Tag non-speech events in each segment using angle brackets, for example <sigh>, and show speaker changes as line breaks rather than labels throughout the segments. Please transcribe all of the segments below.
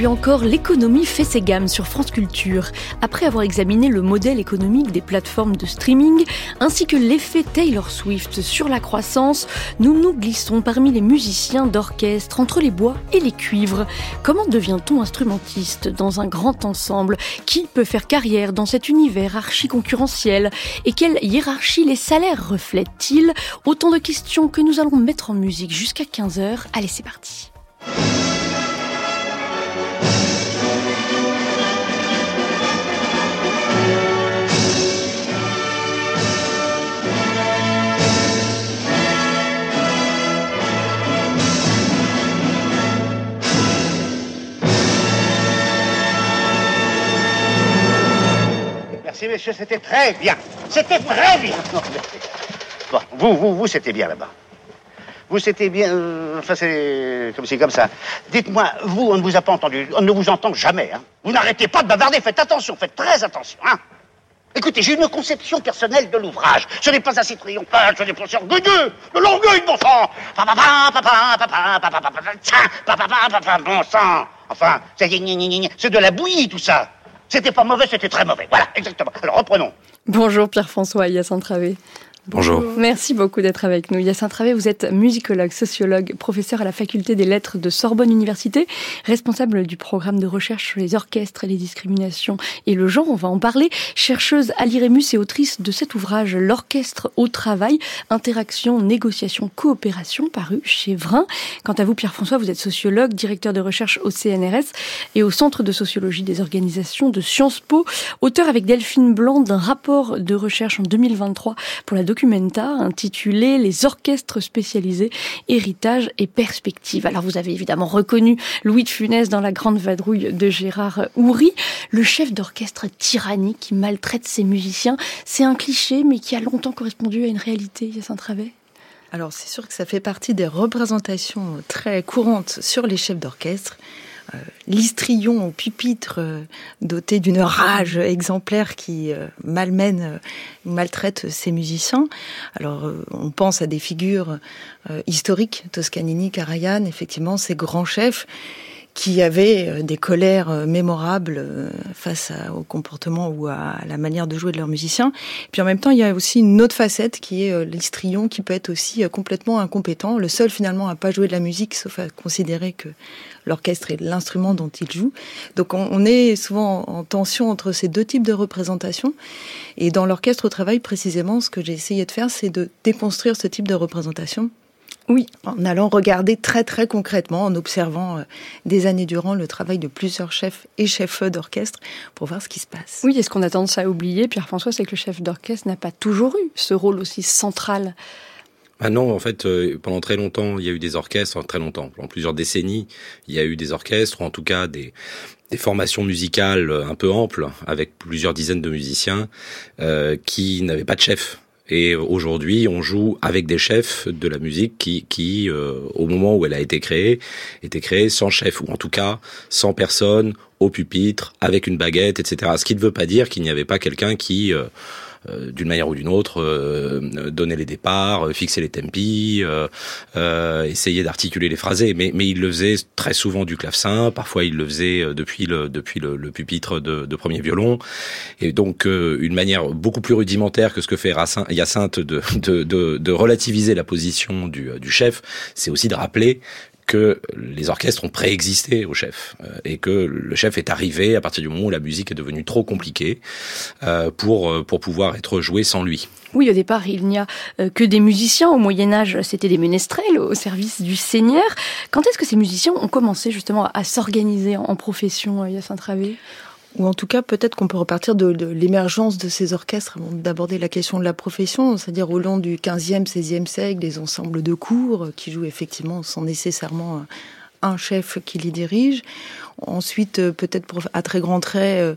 Aujourd'hui encore, l'économie fait ses gammes sur France Culture. Après avoir examiné le modèle économique des plateformes de streaming, ainsi que l'effet Taylor Swift sur la croissance, nous nous glissons parmi les musiciens d'orchestre entre les bois et les cuivres. Comment devient-on instrumentiste dans un grand ensemble? Qui peut faire carrière dans cet univers archi-concurrentiel? Et quelle hiérarchie les salaires reflètent-ils? Autant de questions que nous allons mettre en musique jusqu'à 15h. Allez, c'est parti.
Merci, messieurs, c'était très bien. C'était très bien. Bon, vous, vous, vous, c'était bien là-bas. Vous, c'était bien. euh, enfin, c'est comme comme ça. Dites-moi, vous, on ne vous a pas entendu. On ne vous entend jamais. Hein. Vous n'arrêtez pas de bavarder. Faites attention, faites très attention. Hein. Écoutez, j'ai une conception personnelle de l'ouvrage. Ce n'est pas assez triomphal, ce n'est pas assez orgueilleux. De l'orgueil, bon sang. Bon sang. Enfin, c'est de la bouillie, tout ça. C'était pas mauvais, c'était très mauvais. Voilà, exactement. Alors, reprenons.
Bonjour Pierre-François Hyacinthe Travé.
Bonjour.
Merci beaucoup d'être avec nous. Hyacinthe Travé, vous êtes musicologue, sociologue, professeur à la faculté des lettres de Sorbonne Université, responsable du programme de recherche sur les orchestres, les discriminations et le genre. On va en parler. Chercheuse à l'IREMUS et autrice de cet ouvrage L'orchestre au travail, interaction, négociation, coopération, paru chez Vrin. Quant à vous, Pierre-François, vous êtes sociologue, directeur de recherche au CNRS et au Centre de sociologie des organisations de Sciences Po, auteur avec Delphine Blanc d'un rapport de recherche en 2023 pour la intitulé Les orchestres spécialisés, héritage et perspective. Alors vous avez évidemment reconnu Louis de Funès dans La Grande Vadrouille de Gérard Houry, le chef d'orchestre tyrannique qui maltraite ses musiciens. C'est un cliché mais qui a longtemps correspondu à une réalité, Yacine
Alors c'est sûr que ça fait partie des représentations très courantes sur les chefs d'orchestre. Euh, L'histrion au pupitre euh, doté d'une rage exemplaire qui euh, malmène, maltraite ses musiciens. Alors on pense à des figures historiques, Toscanini, Karajan, effectivement ces grands chefs qui avaient des colères mémorables face au comportement ou à la manière de jouer de leurs musiciens. Puis en même temps, il y a aussi une autre facette qui est l'histrion qui peut être aussi complètement incompétent, le seul finalement à pas jouer de la musique, sauf à considérer que l'orchestre est l'instrument dont il joue. Donc on, on est souvent en, en tension entre ces deux types de représentations. Et dans l'orchestre au travail, précisément, ce que j'ai essayé de faire, c'est de déconstruire ce type de représentation
Oui.
en allant regarder très très concrètement, en observant euh, des années durant le travail de plusieurs chefs et chefs d'orchestre pour voir ce qui se passe.
Oui, et ce qu'on a tendance à oublier, Pierre-François, c'est que le chef d'orchestre n'a pas toujours eu ce rôle aussi central.
Ah non, en fait, euh, pendant très longtemps, il y a eu des orchestres, très longtemps, pendant plusieurs décennies, il y a eu des orchestres, ou en tout cas des, formations musicales euh, un peu amples, avec plusieurs dizaines de musiciens, euh, qui n'avaient pas de chef. Et aujourd'hui, on joue avec des chefs de la musique qui, au moment où elle a été créée, était créée sans chef, ou en tout cas sans personne, au pupitre, avec une baguette, etc. Ce qui ne veut pas dire qu'il n'y avait pas quelqu'un qui... d'une manière ou d'une autre, euh, donner les départs, euh, fixer les tempi, euh, euh, essayer d'articuler les phrasés. Mais, mais il le faisait très souvent du clavecin, parfois il le faisait euh, depuis le, depuis le, le pupitre de, de premier violon. Et donc euh, une manière beaucoup plus rudimentaire que ce que fait Hyacinthe de, de, de, de relativiser la position du, du chef, c'est aussi de rappeler que les orchestres ont préexisté au chef euh, et que le chef est arrivé à partir du moment où la musique est devenue trop compliquée euh, pour euh, pour pouvoir être jouée sans lui.
Oui, au départ, il n'y a que des musiciens. Au Moyen Âge, c'était des ménestrels au service du seigneur. Quand est-ce que ces musiciens ont commencé justement à, s'organiser en, profession, Yacine Travé
Ou en tout cas, peut-être qu'on peut repartir de, l'émergence de ces orchestres avant d'aborder la question de la profession, c'est-à-dire au long du 15e, 16e siècle, des ensembles de cours qui jouent effectivement sans nécessairement un chef qui les dirige. Ensuite, euh, peut-être à très grands traits,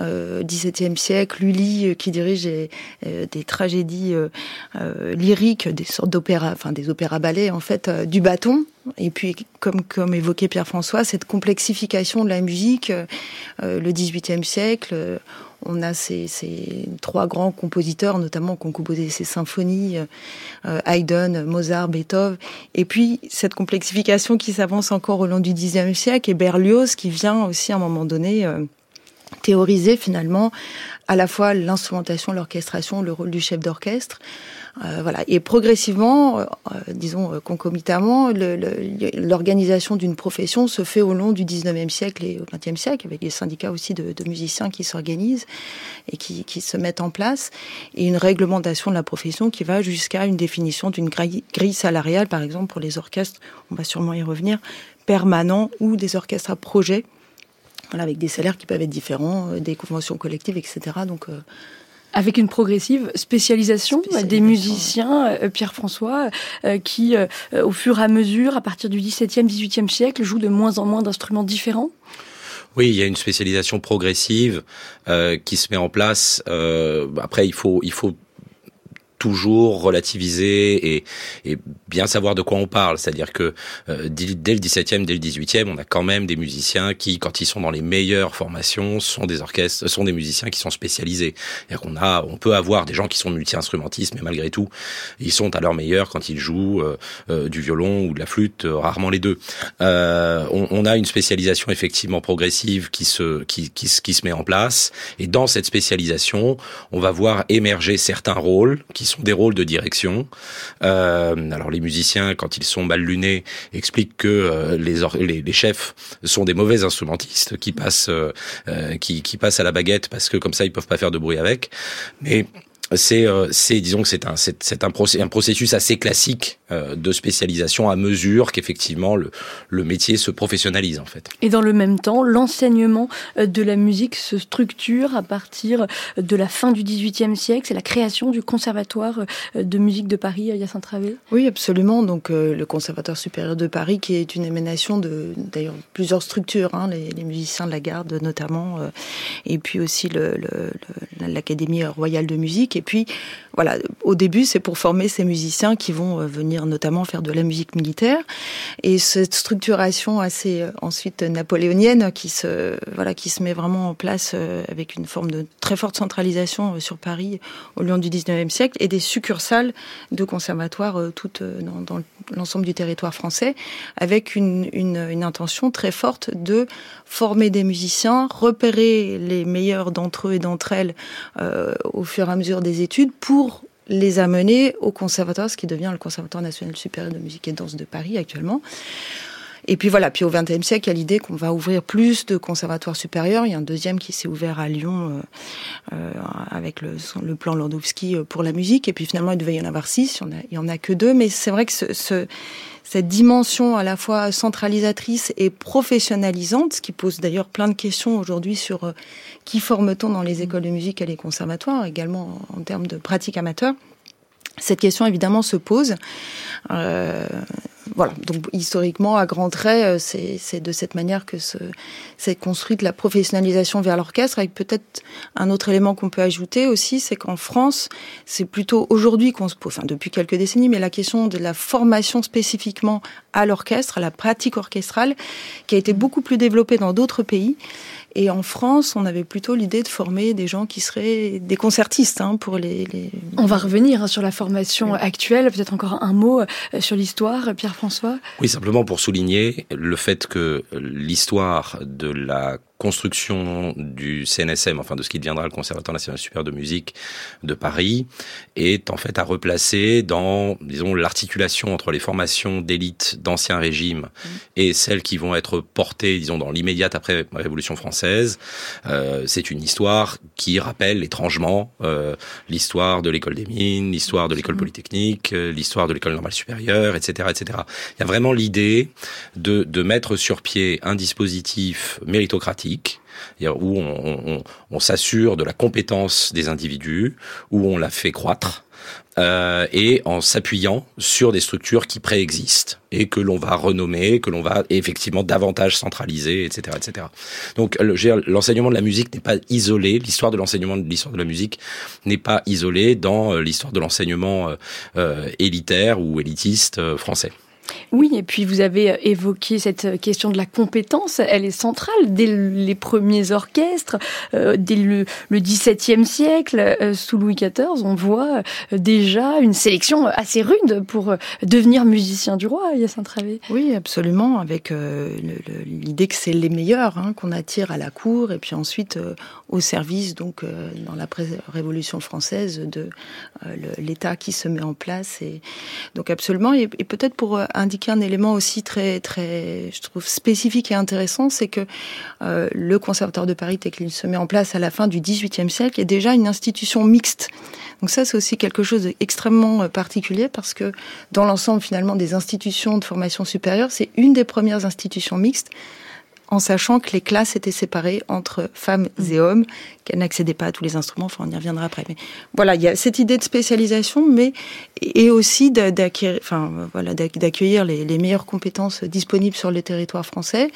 euh, XVIIe euh, siècle, Lully qui dirige des tragédies lyriques, des sortes d'opéras, enfin des opéras ballets en fait, du bâton. Et puis, comme comme évoquait Pierre-François, cette complexification de la musique, le XVIIIe siècle on a ces, trois grands compositeurs, notamment, qui ont composé ces symphonies, euh, Haydn, Mozart, Beethoven, et puis cette complexification qui s'avance encore au long du Xe siècle, et Berlioz qui vient aussi à un moment donné euh, théoriser finalement à la fois l'instrumentation, l'orchestration, le rôle du chef d'orchestre. Euh. Et progressivement, euh, disons concomitamment, l'organisation d'une profession se fait au long du 19e siècle et au 20e siècle, avec les syndicats aussi de, musiciens qui s'organisent et qui, se mettent en place, et une réglementation de la profession qui va jusqu'à une définition d'une grille, salariale, par exemple pour les orchestres, on va sûrement y revenir, permanents ou des orchestres à projet avec des salaires qui peuvent être différents, euh, des conventions collectives, etc. Donc, euh,
avec une progressive spécialisation, des musiciens, euh, Pierre-François, qui, au fur et à mesure, à partir du XVIIe, XVIIIe siècle, jouent de moins en moins d'instruments différents
oui, il y a une spécialisation progressive qui se met en place. après, il faut il faut toujours relativiser et, bien savoir de quoi on parle. C'est-à-dire que euh, dès le 17e, dès le 18e, on a quand même des musiciens qui, quand ils sont dans les meilleures formations, sont des orchestres, sont des musiciens qui sont spécialisés. cest qu'on a, on peut avoir des gens qui sont multi-instrumentistes, mais malgré tout, ils sont à leur meilleur quand ils jouent euh, euh, du violon ou de la flûte, rarement les deux. On, on, a une spécialisation effectivement progressive qui se, qui, qui, qui se met en place, et dans cette spécialisation, on va voir émerger certains rôles qui sont des rôles de direction. Euh, alors les musiciens, quand ils sont mal lunés, expliquent que euh, les, chefs sont des mauvais instrumentistes qui passent euh, qui, qui passent à la baguette parce que comme ça ils peuvent pas faire de bruit avec. Mais c'est, euh, c'est, disons que c'est un, c'est, un, un, processus assez classique euh, de spécialisation à mesure qu'effectivement le, le métier se professionnalise en fait.
Et dans le même temps, l'enseignement euh, de la musique se structure à partir de la fin du XVIIIe siècle. C'est la création du conservatoire de musique de Paris, Yacine Travé.
Oui, absolument. Donc le conservatoire supérieur de Paris, qui est une émanation de d'ailleurs plusieurs structures, hein, les, les, musiciens de la garde notamment, et puis aussi le, le, l'académie royale de musique. Et puis, voilà, au début, c'est pour former ces musiciens qui vont euh, venir notamment faire de la musique militaire. Et cette structuration assez euh, ensuite napoléonienne qui se, voilà, qui se met vraiment en place euh, avec une forme de très forte centralisation sur Paris au long du 19e siècle et des succursales de conservatoires toutes dans, l'ensemble du territoire français avec une, intention très forte de former des musiciens, repérer les meilleurs d'entre eux et d'entre elles au fur et à mesure des études pour les amener au conservatoire, ce qui devient le Conservatoire national supérieur de musique et danse de Paris actuellement. Et puis voilà, puis au XXe siècle, il y a l'idée qu'on va ouvrir plus de conservatoires supérieurs. Il y a un deuxième qui s'est ouvert à Lyon euh, euh avec le, plan Landowski euh, pour la musique. Et puis finalement, il devait y en avoir six. Il y en a, y en a que deux. Mais c'est vrai que ce, cette dimension à la fois centralisatrice et professionnalisante, ce qui pose d'ailleurs plein de questions aujourd'hui sur euh, qui forme-t-on dans les écoles de musique et les conservatoires, également en termes de pratique amateur. Cette question évidemment se pose. Euh, voilà, donc historiquement, à grands traits, euh, c'est de cette manière que s'est construite la professionnalisation vers l'orchestre, avec peut-être un autre élément qu'on peut ajouter aussi, c'est qu'en France, c'est plutôt aujourd'hui qu'on se pose, enfin depuis quelques décennies, mais la question de la formation spécifiquement à l'orchestre, à la pratique orchestrale, qui a été beaucoup plus développée dans d'autres pays. Et en France, on avait plutôt l'idée de former des gens qui seraient des concertistes hein, pour les, les,
On va revenir hein, sur la formation actuelle. Peut-être encore un mot euh, sur l'histoire, Pierre-François?
Oui, simplement pour souligner le fait que l'histoire de la construction du CNSM, enfin de ce qui deviendra le Conservatoire national supérieur de musique de Paris, est en fait à replacer dans, disons, l'articulation entre les formations d'élite d'ancien régime mmh. et celles qui vont être portées, disons, dans l'immédiate après la Révolution française. Euh, c'est une histoire qui rappelle étrangement euh, l'histoire de l'école des mines, l'histoire de l'école polytechnique, euh, l'histoire de l'école normale supérieure, etc., etc. Il y a vraiment l'idée de, de mettre sur pied un dispositif méritocratique où on, s'assure de la compétence des individus, où on la fait croître euh, et en s'appuyant sur des structures qui préexistent et que l'on va renommer, que l'on va effectivement davantage centraliser, etc., etc. Donc l'enseignement de la musique n'est pas isolé, l'histoire de l'enseignement de l'histoire de la musique n'est pas isolée dans euh, l'histoire de l'enseignement euh, élitaire ou élitiste français.
Oui, et puis vous avez euh, évoqué cette question de la compétence, elle est centrale dès les premiers orchestres, euh, dès le, XVIIe siècle, euh, sous Louis XIV, on voit déjà une sélection assez rude pour devenir musicien du roi, Yacine Travé.
Oui, absolument, avec l'idée que c'est les meilleurs hein, qu'on attire à la cour, et puis ensuite au service, donc dans la Révolution française, de l'État qui se met en place. Et donc absolument, et peut-être pour indiquer un élément aussi très, très, je trouve spécifique et intéressant, c'est que euh, le Conservatoire de Paris, tel qu'il se met en place à la fin du XVIIIe siècle, est déjà une institution mixte. Donc ça, c'est aussi quelque chose d'extrêmement euh, particulier parce que dans l'ensemble finalement des institutions de formation supérieure, c'est une des premières institutions mixtes en sachant que les classes étaient séparées entre femmes mm. et hommes, qu'elles n'accédaient pas à tous les instruments. Enfin, on y reviendra après. Mais voilà, il y a cette idée de spécialisation, mais et aussi d'accueillir, enfin voilà, d'accueillir les, meilleures compétences disponibles sur le territoire français.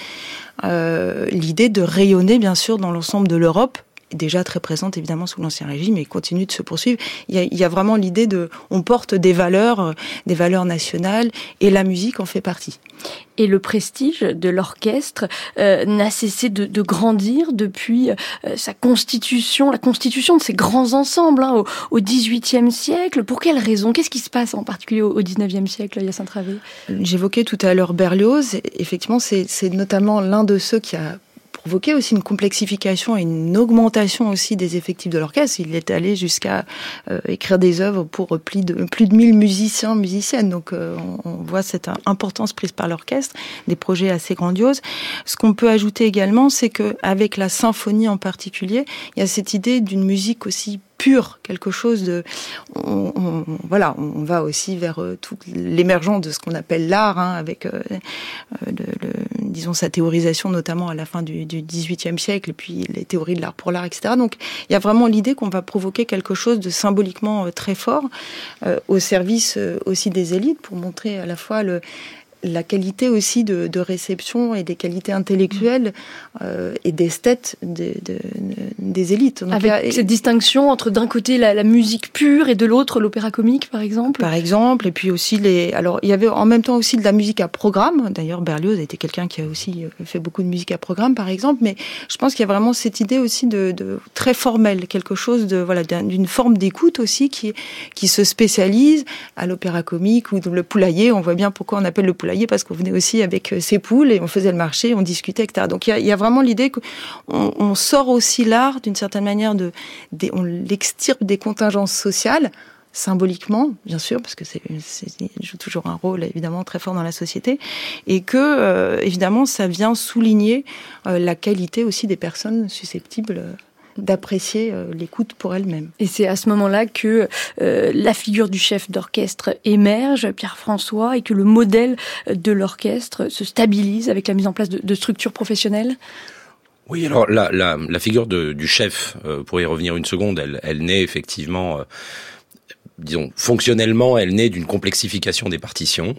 Euh, l'idée de rayonner, bien sûr, dans l'ensemble de l'Europe déjà très présente évidemment sous l'ancien régime et continue de se poursuivre. Il y a, il y a vraiment l'idée de, on porte des valeurs, euh, des valeurs nationales et la musique en fait partie.
Et le prestige de l'orchestre euh, n'a cessé de, de, grandir depuis euh, sa constitution, la constitution de ces grands ensembles hein, au, XVIIIe siècle. Pour quelles raisons Qu'est-ce qui se passe en particulier au, XIXe siècle, Yacine Travé
J'évoquais tout à l'heure Berlioz. Effectivement, c'est notamment l'un de ceux qui a provoqué aussi une complexification et une augmentation aussi des effectifs de l'orchestre. Il est allé jusqu'à euh, écrire des œuvres pour plus de plus de 1000 musiciens, musiciennes. Donc euh, on, voit cette importance prise par l'orchestre, des projets assez grandioses. Ce qu'on peut ajouter également, c'est que avec la symphonie en particulier, il y a cette idée d'une musique aussi pur, quelque chose de, on, voilà, on va aussi vers euh, tout l'émergence de ce qu'on appelle l'art, hein, avec, euh, euh, le, disons, sa théorisation notamment à la fin du, du XVIIIe siècle, et puis les théories de l'art pour l'art, etc. Donc, il y a vraiment l'idée qu'on va provoquer quelque chose de symboliquement très fort au service aussi des élites pour montrer à la fois le, la qualité aussi de, réception et des qualités intellectuelles euh, et d'esthète des, des élites.
Avec cette distinction entre d'un côté la, musique pure et de l'autre l'opéra comique, par exemple.
Par exemple, et puis aussi les. Alors, il y avait en même temps aussi de la musique à programme. D'ailleurs, Berlioz a été quelqu'un qui a aussi euh, fait beaucoup de musique à programme, par exemple. Mais je pense qu'il y a vraiment cette idée aussi de, très formel, quelque chose de voilà d'une forme d'écoute aussi qui qui se spécialise à l'opéra comique ou le poulailler. On voit bien pourquoi on appelle le poulailler parce qu'on venait aussi avec euh, ses poules et on faisait le marché, on discutait, etc. Donc il y a, vraiment l'idée qu'on on sort aussi l'art d'une certaine manière de, on l'extirpe des contingences sociales symboliquement, bien sûr, parce que c'est joue toujours un rôle évidemment très fort dans la société, et que euh, évidemment ça vient souligner euh, la qualité aussi des personnes susceptibles d'apprécier euh, l'écoute pour elle-même.
Et c'est à ce moment-là que euh, la figure du chef d'orchestre émerge, Pierre-François, et que le modèle de l'orchestre se stabilise avec la mise en place de, structures professionnelles?
Oui, alors la, la, figure du chef, euh, pour y revenir une seconde, elle, elle naît effectivement disons, fonctionnellement, elle naît d'une complexification des partitions,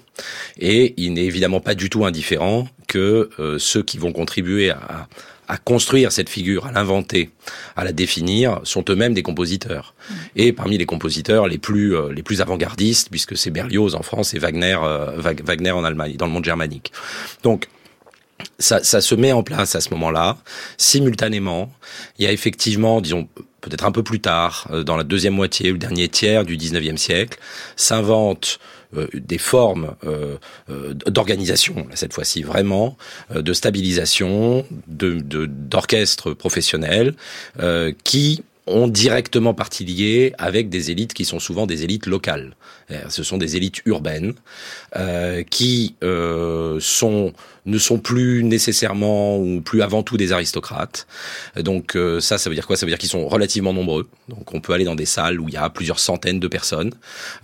et il n'est évidemment pas du tout indifférent que ceux qui vont contribuer à, à construire cette figure, à l'inventer, à la définir, sont eux-mêmes des compositeurs. Mmh. Et parmi les compositeurs les plus euh, les plus avant-gardistes, puisque c'est Berlioz en France et Wagner euh, Wagner en Allemagne, dans le monde germanique. Donc ça, ça se met en place à ce moment-là, simultanément. Il y a effectivement, disons, peut-être un peu plus tard, euh, dans la deuxième moitié ou le dernier tiers du 19e siècle, s'invente des formes euh, euh, d'organisation, cette fois-ci vraiment, de stabilisation, de d'orchestres professionnels qui ont directement partie liée avec des élites qui sont souvent des élites locales. Ce sont des élites urbaines euh, qui euh, sont ne sont plus nécessairement ou plus avant tout des aristocrates. Donc euh, ça, ça veut dire quoi? Ça veut dire qu'ils sont relativement nombreux. Donc on peut aller dans des salles où il y a plusieurs centaines de personnes.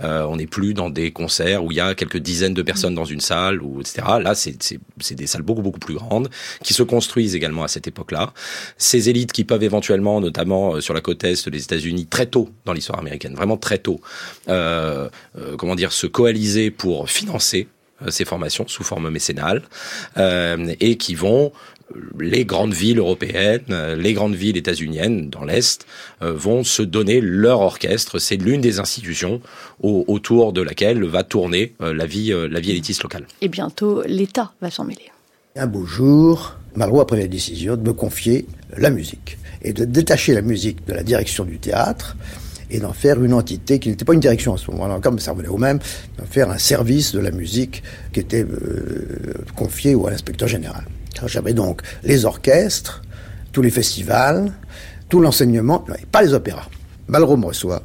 Euh, on n'est plus dans des concerts où il y a quelques dizaines de personnes dans une salle, ou etc. Là, c'est des salles beaucoup beaucoup plus grandes qui se construisent également à cette époque-là. Ces élites qui peuvent éventuellement, notamment euh, sur la côte est des États-Unis, très tôt dans l'histoire américaine, vraiment très tôt, euh, euh, comment dire, se coaliser pour financer euh, ces formations sous forme mécénale euh, et qui vont les grandes villes européennes, euh, les grandes villes états-uniennes dans l'Est vont se donner leur orchestre. C'est l'une des institutions autour de laquelle va tourner la vie, la vie élitiste locale.
Et bientôt, l'État va s'en mêler.
Un beau jour, Malraux a pris la décision de me confier la musique et de détacher la musique de la direction du théâtre et d'en faire une entité qui n'était pas une direction à ce moment-là, comme ça revenait au même, d'en faire un service de la musique qui était euh, confié à l'inspecteur général. J'avais donc les orchestres, tous les festivals, tout l'enseignement, pas les opéras. Malraux me reçoit.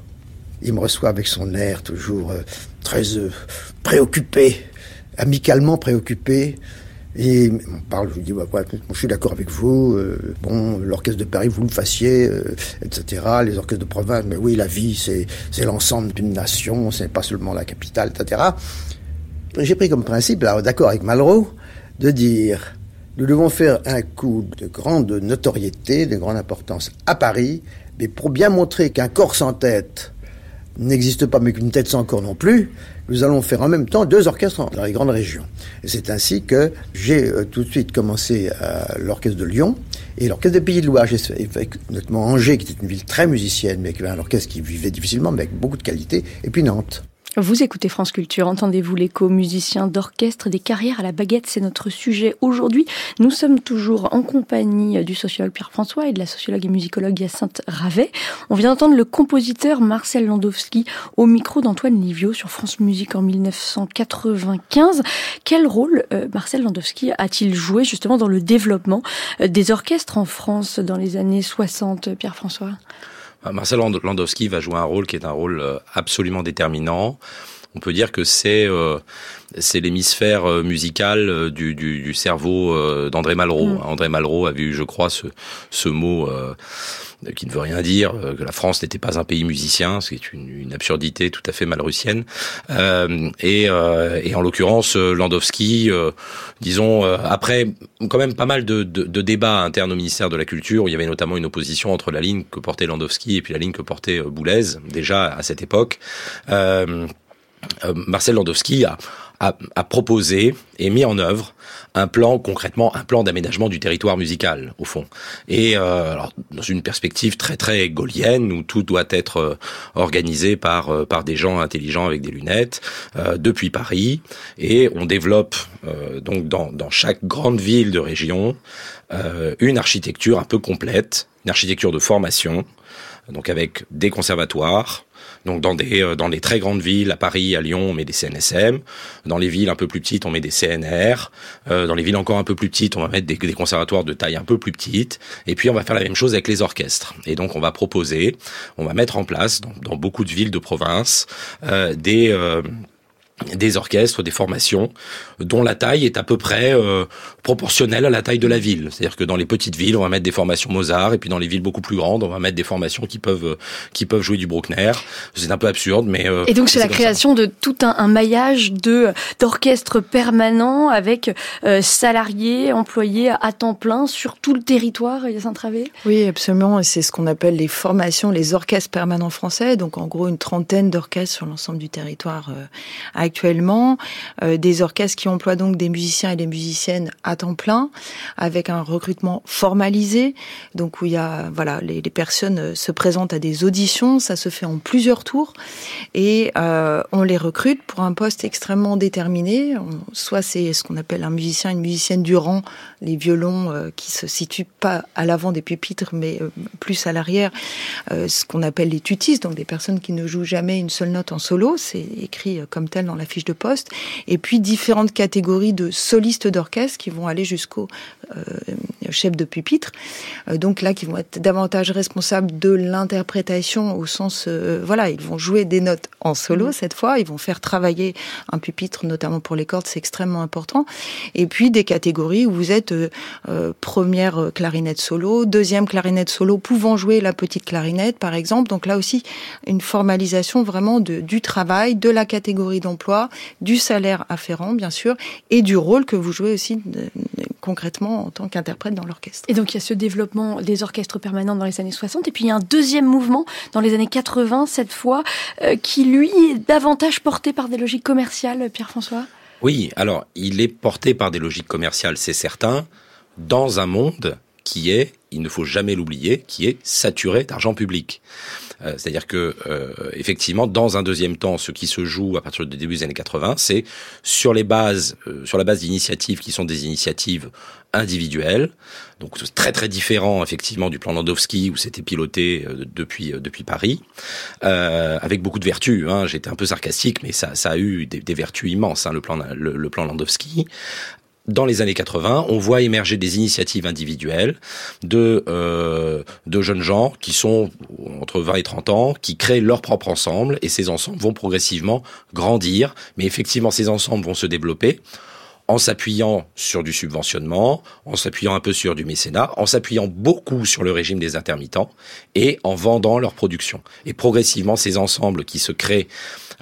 Il me reçoit avec son air toujours euh, très euh, préoccupé, amicalement préoccupé. Et on parle, je lui dis, bah, je suis d'accord avec vous, euh, bon, l'orchestre de Paris, vous le fassiez, euh, etc., les orchestres de province, mais oui, la vie, c'est, c'est l'ensemble d'une nation, ce n'est pas seulement la capitale, etc. J'ai pris comme principe, d'accord avec Malraux, de dire, nous devons faire un coup de grande notoriété, de grande importance à Paris, mais pour bien montrer qu'un corps sans tête n'existe pas, mais qu'une tête sans corps non plus, nous allons faire en même temps deux orchestres dans les grandes régions. Et c'est ainsi que j'ai euh, tout de suite commencé à l'orchestre de Lyon et l'orchestre des Pays de Loire. J'ai notamment Angers, qui était une ville très musicienne, mais qui avait un orchestre qui vivait difficilement, mais avec beaucoup de qualité, et puis Nantes.
Vous écoutez France Culture, entendez-vous l'écho musicien d'orchestre des carrières à la baguette, c'est notre sujet aujourd'hui. Nous sommes toujours en compagnie du sociologue Pierre-François et de la sociologue et musicologue Hyacinthe Ravet. On vient d'entendre le compositeur Marcel Landowski au micro d'Antoine Livio sur France Musique en 1995. Quel rôle euh, Marcel Landowski a-t-il joué justement dans le développement euh, des orchestres en France dans les années 60, Pierre-François
euh, Marcel Landowski va jouer un rôle qui est un rôle euh, absolument déterminant. On peut dire que c'est euh, c'est l'hémisphère musical du, du, du cerveau d'André Malraux. Mm. André Malraux a vu, je crois, ce, ce mot euh, qui ne veut rien dire, euh, que la France n'était pas un pays musicien, ce qui est une, une absurdité tout à fait malrussienne. Euh, et, euh, et, en l'occurrence, Landowski, disons, après quand même pas mal de, de, de, débats internes au ministère de la Culture, où il y avait notamment une opposition entre la ligne que portait Landowski et puis la ligne que portait Boulez, déjà à cette époque. Marcel Landowski a, proposé et mis en œuvre un plan concrètement un plan d'aménagement du territoire musical au fond. Et euh, alors, dans une perspective très très gaulienne où tout doit être euh, organisé par euh, par des gens intelligents avec des lunettes euh, depuis Paris. Et on développe donc dans dans chaque grande ville de région une architecture un peu complète une architecture de formation donc avec des conservatoires donc dans des euh, dans des très grandes villes, à Paris, à Lyon, on met des CNSM. Dans les villes un peu plus petites, on met des CNR. Euh, dans les villes encore un peu plus petites, on va mettre des, conservatoires de taille un peu plus petite. Et puis on va faire la même chose avec les orchestres. Et donc on va proposer, on va mettre en place dans, beaucoup de villes de province euh, des des orchestres, des formations, dont la taille est à peu près euh, proportionnelle à la taille de la ville. C'est-à-dire que dans les petites villes, on va mettre des formations Mozart, et puis dans les villes beaucoup plus grandes, on va mettre des formations qui peuvent euh, qui peuvent jouer du Bruckner. C'est un peu absurde, mais
euh, et donc c'est la création de tout un, un maillage de d'orchestres permanents avec euh, salariés, employés à temps plein sur tout le territoire. Il y a Saint-Travée.
Oui, absolument. C'est ce qu'on appelle les formations, les orchestres permanents français. Donc en gros une trentaine d'orchestres sur l'ensemble du territoire actuellement, euh, des orchestres qui emploient donc des musiciens et des musiciennes à temps plein, avec un recrutement formalisé, donc où il y a voilà les, personnes euh, se présentent à des auditions, ça se fait en plusieurs tours et euh, on les recrute pour un poste extrêmement déterminé. soit c'est ce qu'on appelle un musicien, une musicienne du rang, les violons euh, qui se situent pas à l'avant des pupitres mais plus à l'arrière, ce qu'on appelle les tutistes, donc des personnes qui ne jouent jamais une seule note en solo, c'est écrit comme tel dans fiche de poste. Et puis différentes catégories de solistes d'orchestre qui vont aller jusqu'au euh, chef de pupitre. Euh, donc là, qui vont être davantage responsables de l'interprétation au sens, euh, voilà, ils vont jouer des notes en solo mmh. cette fois. Ils vont faire travailler un pupitre, notamment pour les cordes, c'est extrêmement important. Et puis des catégories où vous êtes première clarinette solo, deuxième clarinette solo, pouvant jouer la petite clarinette, par exemple. Donc là aussi, une formalisation vraiment de, du travail, de la catégorie d'emploi, du salaire afférent, bien sûr, et du rôle que vous jouez aussi concrètement en tant qu'interprète dans l'orchestre.
Et donc il y a ce développement des orchestres permanents dans les années 60, et puis il y a un deuxième mouvement dans les années 80, cette fois, euh, qui lui est davantage porté par des logiques commerciales, Pierre-François?
Oui, alors il est porté par des logiques commerciales, c'est certain, dans un monde qui est, il ne faut jamais l'oublier, qui est saturé d'argent public. Euh, c'est-à-dire que euh, effectivement, dans un deuxième temps, ce qui se joue à partir du début des années 80, c'est sur les bases, euh, sur la base d'initiatives qui sont des initiatives individuelles. Donc très très différent effectivement du plan Landowski où c'était piloté depuis depuis Paris, avec beaucoup de vertus. Hein. J'étais un peu sarcastique, mais ça, ça a eu des, vertus immenses. Hein, le plan le plan Landowski dans les années 80, on voit émerger des initiatives individuelles de euh, de jeunes gens qui sont entre 20 et 30 ans, qui créent leur propre ensemble et ces ensembles vont progressivement grandir, mais effectivement ces ensembles vont se développer en s'appuyant sur du subventionnement, en s'appuyant un peu sur du mécénat, en s'appuyant beaucoup sur le régime des intermittents et en vendant leur production. Et progressivement, ces ensembles qui se créent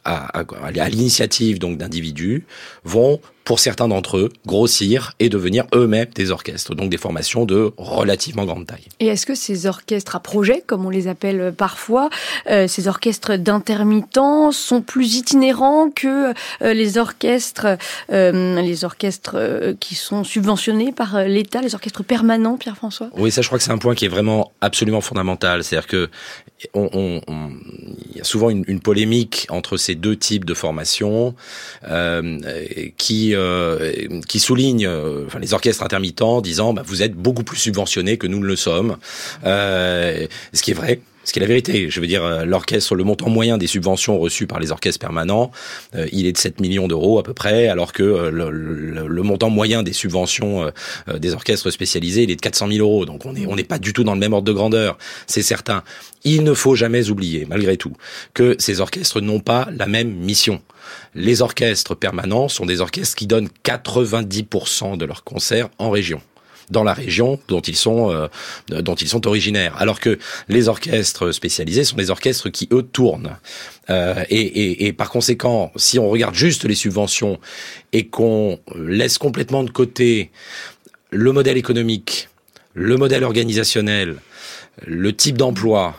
à, à, à l'initiative donc d'individus vont pour certains d'entre eux, grossir et devenir eux-mêmes des orchestres, donc des formations de relativement grande taille.
Et est-ce que ces orchestres à projet, comme on les appelle parfois, euh, ces orchestres d'intermittents sont plus itinérants que euh, les orchestres, euh, les orchestres euh, qui sont subventionnés par l'État, les orchestres permanents, Pierre-François?
Oui, ça, je crois que c'est un point qui est vraiment absolument fondamental. C'est-à-dire que on, on, on, il y a souvent une, une, polémique entre ces deux types de formations qui euh, qui souligne euh, enfin, les orchestres intermittents disant bah, vous êtes beaucoup plus subventionnés que nous ne le sommes, euh, ce qui est vrai. Ce qui est la vérité, je veux dire, l'orchestre, le montant moyen des subventions reçues par les orchestres permanents, il est de 7 millions d'euros à peu près, alors que le, le, le, montant moyen des subventions des orchestres spécialisés, il est de 400 000 euros. Donc on n'est on n'est pas du tout dans le même ordre de grandeur, c'est certain. Il ne faut jamais oublier, malgré tout, que ces orchestres n'ont pas la même mission les orchestres permanents sont des orchestres qui donnent 90% de leurs concerts en région dans la région dont ils sont euh, dont ils sont originaires. Alors que les orchestres spécialisés sont des orchestres qui eux tournent. Euh, et, et, et, par conséquent si on regarde juste les subventions et qu'on laisse complètement de côté le modèle économique le modèle organisationnel le type d'emploi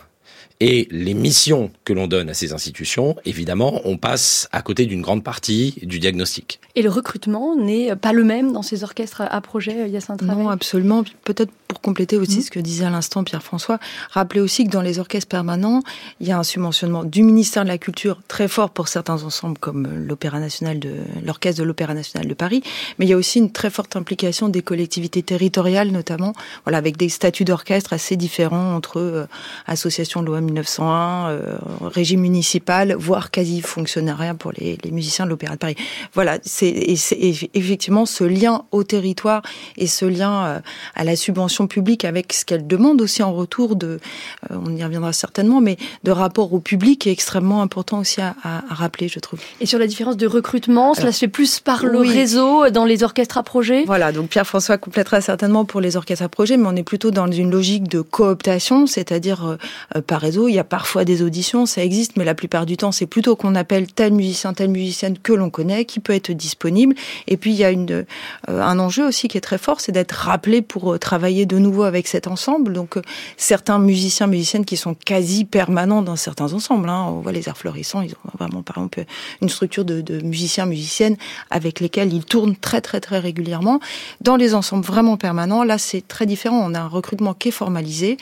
et les missions que l'on donne à ces institutions, évidemment, on passe à côté d'une grande partie du diagnostic.
Et le recrutement n'est pas le même dans ces orchestres à projet, Yacine
Non, absolument. Peut-être pour compléter aussi mmh. ce que disait à l'instant Pierre-François, rappelez aussi que dans les orchestres permanents, il y a un subventionnement du ministère de la Culture très fort pour certains ensembles comme l'Opéra national de l'orchestre de l'Opéra national de Paris, mais il y a aussi une très forte implication des collectivités territoriales notamment, voilà avec des statuts d'orchestre assez différents entre euh, associations de loi 1901, euh, régime municipal, voire quasi fonctionnariat pour les, les musiciens de l'Opéra de Paris. Voilà, c'est effectivement ce lien au territoire et ce lien euh, à la subvention publique avec ce qu'elle demande aussi en retour de, euh, on y reviendra certainement, mais de rapport au public est extrêmement important aussi à, à, à rappeler, je trouve.
Et sur la différence de recrutement, cela se fait plus par le oui. réseau dans les orchestres à projet
Voilà, donc Pierre-François complétera certainement pour les orchestres à projet, mais on est plutôt dans une logique de cooptation, c'est-à-dire par réseau. Il y a parfois des auditions, ça existe, mais la plupart du temps, c'est plutôt qu'on appelle tel musicien, telle musicienne que l'on connaît, qui peut être disponible. Et puis, il y a euh, un enjeu aussi qui est très fort, c'est d'être rappelé pour euh, travailler de nouveau avec cet ensemble. Donc, euh, certains musiciens, musiciennes qui sont quasi permanents dans certains ensembles. Hein. On voit les arts florissants, ils ont vraiment, par exemple, une structure de, de musiciens, musiciennes avec lesquels ils tournent très, très, très régulièrement. Dans les ensembles vraiment permanents, là, c'est très différent. On a un recrutement qui est formalisé,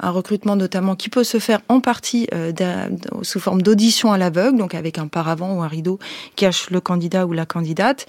un recrutement notamment qui peut se faire en partie euh, sous forme d'audition à l'aveugle, donc avec un paravent ou un rideau qui cache le candidat ou la candidate.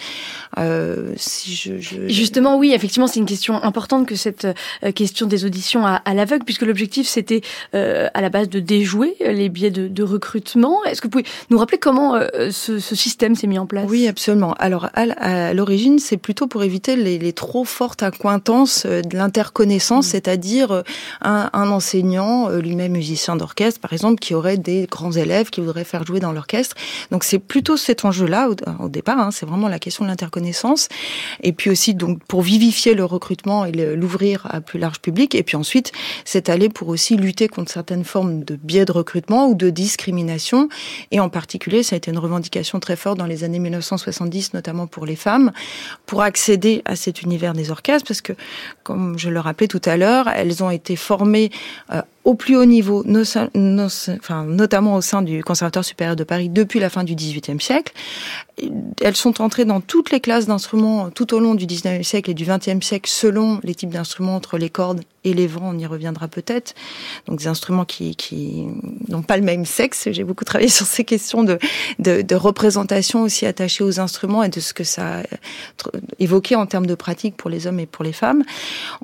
Euh, si je, je... Justement, oui, effectivement, c'est une question importante que cette euh, question des auditions à, à l'aveugle, puisque l'objectif c'était euh, à la base de déjouer les biais de, de recrutement. Est-ce que vous pouvez nous rappeler comment ce, ce, système s'est mis en place?
Oui, absolument. Alors à, l'origine, c'est plutôt pour éviter les, les, trop fortes accointances de l'interconnaissance, mmh. c'est-à-dire un, un enseignant, lui-même musicien d'orchestre, par exemple, qui aurait des grands élèves qui voudraient faire jouer dans l'orchestre. Donc c'est plutôt cet enjeu-là au, départ. Hein, c'est vraiment la question de l'interconnaissance. Et puis aussi donc pour vivifier le recrutement et l'ouvrir à plus large public. Et puis ensuite, c'est aller pour aussi lutter contre certaines formes de biais de recrutement ou de discrimination. Et en particulier, ça a été une revendication très forte dans les années 1970, notamment pour les femmes, pour accéder à cet univers des orchestres, parce que, comme je le rappelais tout à l'heure, elles ont été formées euh, au plus haut niveau, notamment au sein du Conservatoire supérieur de Paris depuis la fin du XVIIIe siècle. Elles sont entrées dans toutes les classes d'instruments tout au long du XIXe siècle et du XXe siècle selon les types d'instruments entre les cordes et les vents, on y reviendra peut-être. Donc des instruments qui, n'ont pas le même sexe. J'ai beaucoup travaillé <laughs> sur ces questions de, représentation aussi attachées aux instruments et de ce que ça a évoqué en termes de pratique pour les hommes et pour les femmes.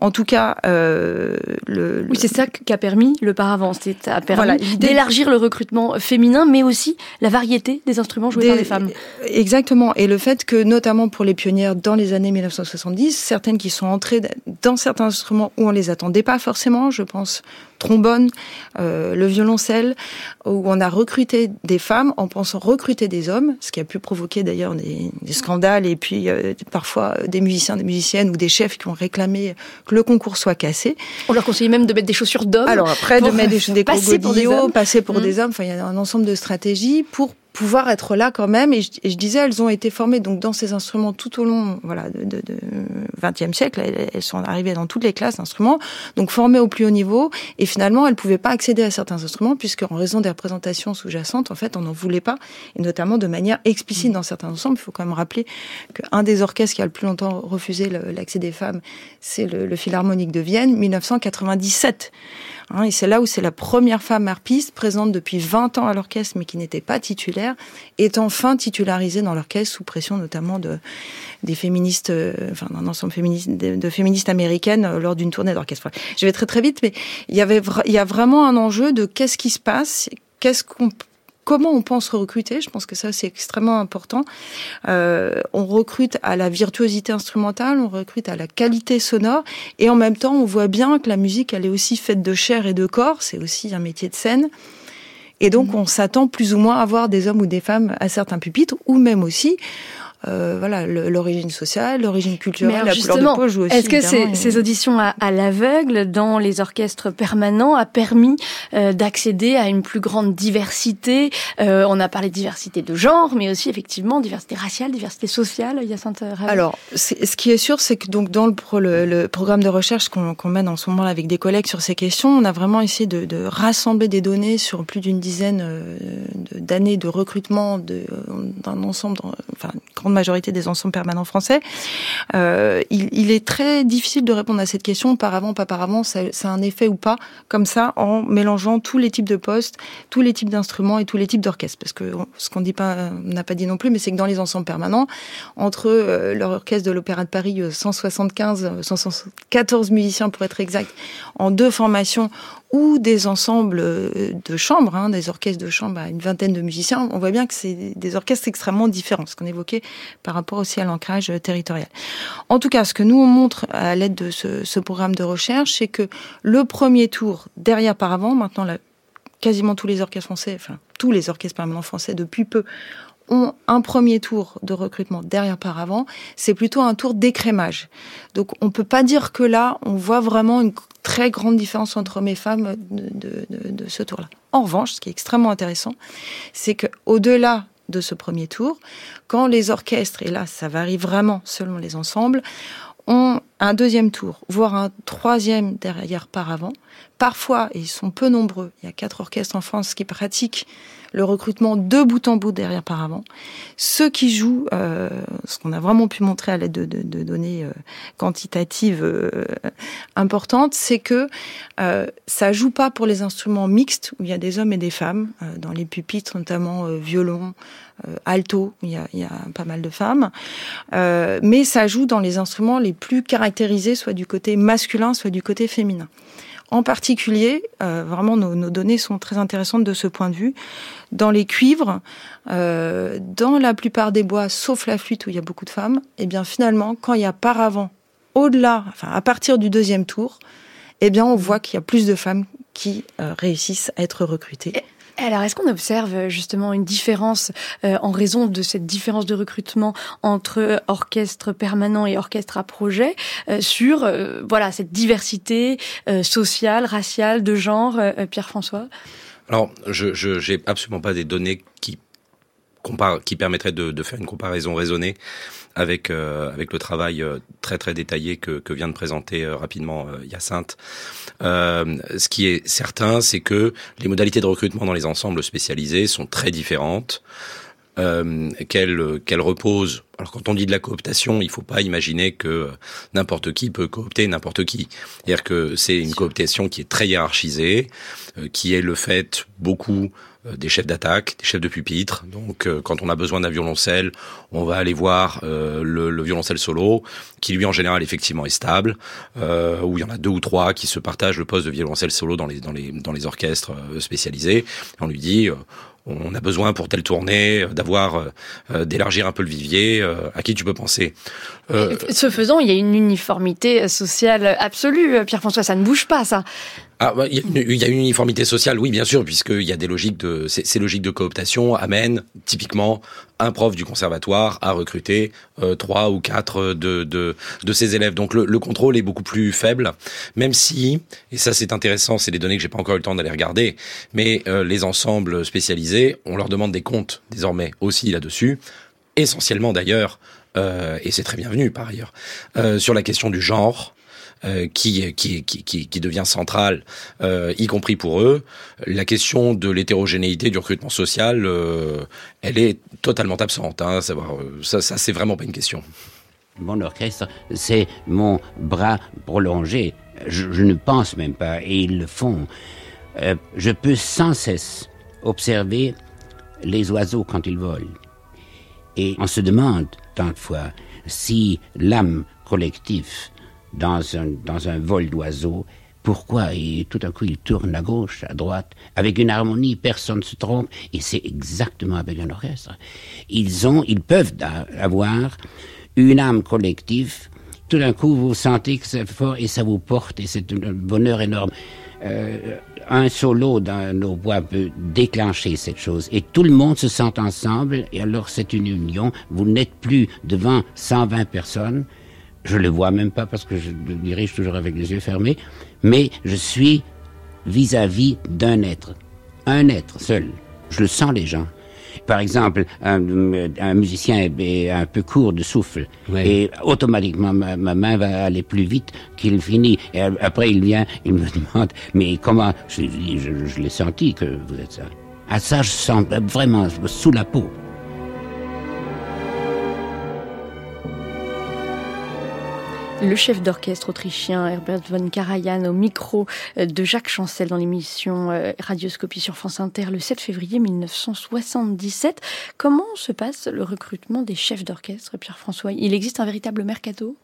En tout cas, euh,
le, oui, c'est ça qui a permis le paravent. C'est a permis d'élargir le recrutement féminin, mais aussi la variété des instruments joués par les femmes.
Exactement. Et le fait que, notamment pour les pionnières dans les années 1970, certaines qui sont entrées dans certains instruments où on les attend pas forcément, je pense trombone, euh, le violoncelle, où on a recruté des femmes en pensant recruter des hommes, ce qui a pu provoquer d'ailleurs des, scandales et puis euh, parfois des musiciens, des musiciennes ou des chefs qui ont réclamé que le concours soit cassé.
On leur conseillait même de mettre des chaussures d'hommes.
Alors après, de mettre des, des <laughs> passer pour des hommes. passer pour mmh. des hommes. Enfin, il y a un ensemble de stratégies pour pouvoir être là quand même. Et je, disais, elles ont été formées donc dans ces instruments tout au long, voilà, de, de, 20e siècle. Elles, sont arrivées dans toutes les classes d'instruments, donc formées au plus haut niveau. Et finalement, elles pouvaient pas accéder à certains instruments puisque en raison des représentations sous-jacentes, en fait, on n'en voulait pas, et notamment de manière explicite dans certains ensembles. Il faut quand même rappeler qu'un des orchestres qui a le plus longtemps refusé l'accès des femmes, c'est le, le Philharmonique de Vienne, 1997. Hein, et c'est là où c'est la première femme harpiste présente depuis 20 ans à l'orchestre, mais qui n'était pas titulaire, est enfin titularisée dans l'orchestre sous pression notamment de des féministes, euh, enfin d'un ensemble féministe, de, féministes américaines euh, lors d'une tournée d'orchestre. je vais très très vite, mais il y avait il y a vraiment un enjeu de qu'est-ce qui se passe, qu'est-ce qu'on comment on pense recruter. Je pense que ça, c'est extrêmement important. Euh, on recrute à la virtuosité instrumentale, on recrute à la qualité sonore, et en même temps, on voit bien que la musique, elle est aussi faite de chair et de corps. C'est aussi un métier de scène. Et donc, mmh. on s'attend plus ou moins à voir des hommes ou des femmes à certains pupitres, ou même aussi euh, voilà l'origine sociale, l'origine culturelle, la couleur de peau joue aussi.
Est-ce que ces, ces, auditions à, à l'aveugle dans les orchestres permanents a permis euh, d'accéder à une plus grande diversité euh, On a parlé de diversité de genre, mais aussi effectivement diversité raciale, diversité sociale. Yacinthe
Alors, ce qui est sûr, c'est que donc dans le, le, programme de recherche qu'on mène en ce moment avec des collègues sur ces questions, on a vraiment essayé de, de rassembler des données sur plus d'une dizaine euh, d'années de recrutement d'un ensemble, enfin grande majorité des ensembles permanents français. Euh, il, est très difficile de répondre à cette question par avant, pas par avant, ça, a un effet ou pas, comme ça, en mélangeant tous les types de postes, tous les types d'instruments et tous les types d'orchestres. Parce que ce qu'on n'a pas dit non plus, mais c'est que dans les ensembles permanents, entre euh, l'orchestre de l'Opéra de Paris, 175, euh, 114 musiciens pour être exact, en deux formations, ou des ensembles euh, de chambres, hein, des orchestres de chambre à une vingtaine de musiciens, on voit bien que c'est des orchestres extrêmement différents, ce qu'on évoquait par rapport aussi à l'ancrage territorial. En tout cas, ce que nous on montre à l'aide de ce, programme de recherche, c'est que le premier tour, derrière par avant, maintenant quasiment tous les orchestres français, enfin tous les orchestres permanents français depuis peu ont un premier tour de recrutement derrière par avant, c'est plutôt un tour d'écrémage. Donc on peut pas dire que là, on voit vraiment une très grande différence entre hommes et femmes de, ce tour-là. En revanche, ce qui est extrêmement intéressant, c'est que au-delà de ce premier tour, quand les orchestres, et là ça varie vraiment selon les ensembles, ont un deuxième tour, voire un troisième derrière par avant. Parfois, et ils sont peu nombreux, il y a quatre orchestres en France qui pratiquent le recrutement de bout en bout derrière par avant. Ceux qui jouent, euh, ce qu'on a vraiment pu montrer à l'aide de, données euh, quantitatives euh, importantes, c'est que ça joue pas pour les instruments mixtes où il y a des hommes et des femmes dans les pupitres, notamment violon, alto, il y, a, il y, a, pas mal de femmes, mais ça joue dans les instruments les plus soit du côté masculin, soit du côté féminin. En particulier, euh, vraiment nos, données sont très intéressantes de ce point de vue. Dans les cuivres, euh, dans la plupart des bois, sauf la flûte où il y a beaucoup de femmes, et eh bien finalement, quand il y a par avant, au-delà, enfin à partir du deuxième tour, eh bien on voit qu'il y a plus de femmes qui euh, réussissent à être recrutées.
Alors, est-ce qu'on observe euh, justement une différence euh, en raison de cette différence de recrutement entre orchestre permanent et orchestre à projet euh, sur euh, voilà cette diversité euh, sociale, raciale, de genre, euh, Pierre-François?
Alors, je n'ai absolument pas des données qui qui permettrait de, de, faire une comparaison raisonnée avec euh, avec le travail euh, très très détaillé que, que vient de présenter euh, rapidement euh, Hyacinthe. Euh, ce qui est certain, c'est que les modalités de recrutement dans les ensembles spécialisés sont très différentes. Euh, qu'elle qu'elle repose. Alors quand on dit de la cooptation, il faut pas imaginer que n'importe qui peut coopter n'importe qui. C'est-à-dire que c'est une cooptation qui est très hiérarchisée, euh, qui est le fait beaucoup des chefs d'attaque, des chefs de pupitre. Donc, euh, quand on a besoin d'un violoncelle, on va aller voir euh, le, le, violoncelle solo, qui lui en général effectivement est stable, euh, où il y en a deux ou trois qui se partagent le poste de violoncelle solo dans les dans les dans les orchestres spécialisés. On lui dit on a besoin pour telle tournée d'avoir euh, d'élargir un peu le vivier. Euh, à qui tu peux penser
euh, Ce faisant, il y a une uniformité sociale absolue. Pierre-François, ça ne bouge pas, ça.
Ah, bah, il, y il y a une uniformité sociale, oui, bien sûr, puisqu'il y a des logiques de, ces, logiques de cooptation amènent typiquement un prof du conservatoire à recruter euh, trois ou quatre de, de, de ses élèves. Donc le, le, contrôle est beaucoup plus faible, même si, et ça c'est intéressant, c'est des données que j'ai pas encore eu le temps d'aller regarder, mais euh, les ensembles spécialisés, on leur demande des comptes désormais aussi là-dessus, essentiellement d'ailleurs, euh, et c'est très bienvenu par ailleurs, euh, sur la question du genre, qui, qui, qui, qui, devient centrale, euh, y compris pour eux. La question de l'hétérogénéité du recrutement social, euh, elle est totalement absente. Hein, savoir, ça, ça c'est vraiment pas une question.
Mon orchestre, c'est mon bras prolongé. Je, ne pense même pas, et ils le font. Euh, je peux sans cesse observer les oiseaux quand ils volent. Et on se demande, tant de fois, si l'âme collective dans un, dans un vol d'oiseaux. Pourquoi Et tout à coup, il tourne à gauche, à droite, avec une harmonie, personne ne se trompe, et c'est exactement avec un orchestre. Ils ont, ils peuvent avoir une âme collective. Tout d'un coup, vous sentez que c'est fort et ça vous porte, et c'est un bonheur énorme. Euh, un solo dans nos bois peut déclencher cette chose et tout le monde se sent ensemble et alors c'est une union. Vous n'êtes plus devant 120 personnes, je le vois même pas parce que je dirige toujours avec les yeux fermés, mais je suis vis-à-vis d'un être, un être seul. Je le sens les gens. Par exemple, un, un musicien est un peu court de souffle oui. et automatiquement ma, ma, main va aller plus vite qu'il finit. Et après il vient, il me <laughs> demande mais comment Je, je, je l'ai senti que vous êtes ça. À ça, je sens vraiment sous la peau.
Le chef d'orchestre autrichien Herbert von Karajan au micro de Jacques Chancel dans l'émission Radioscopie sur France Inter le 7 février 1977. Comment se passe le recrutement des chefs d'orchestre, Pierre-François? Il existe un véritable mercato?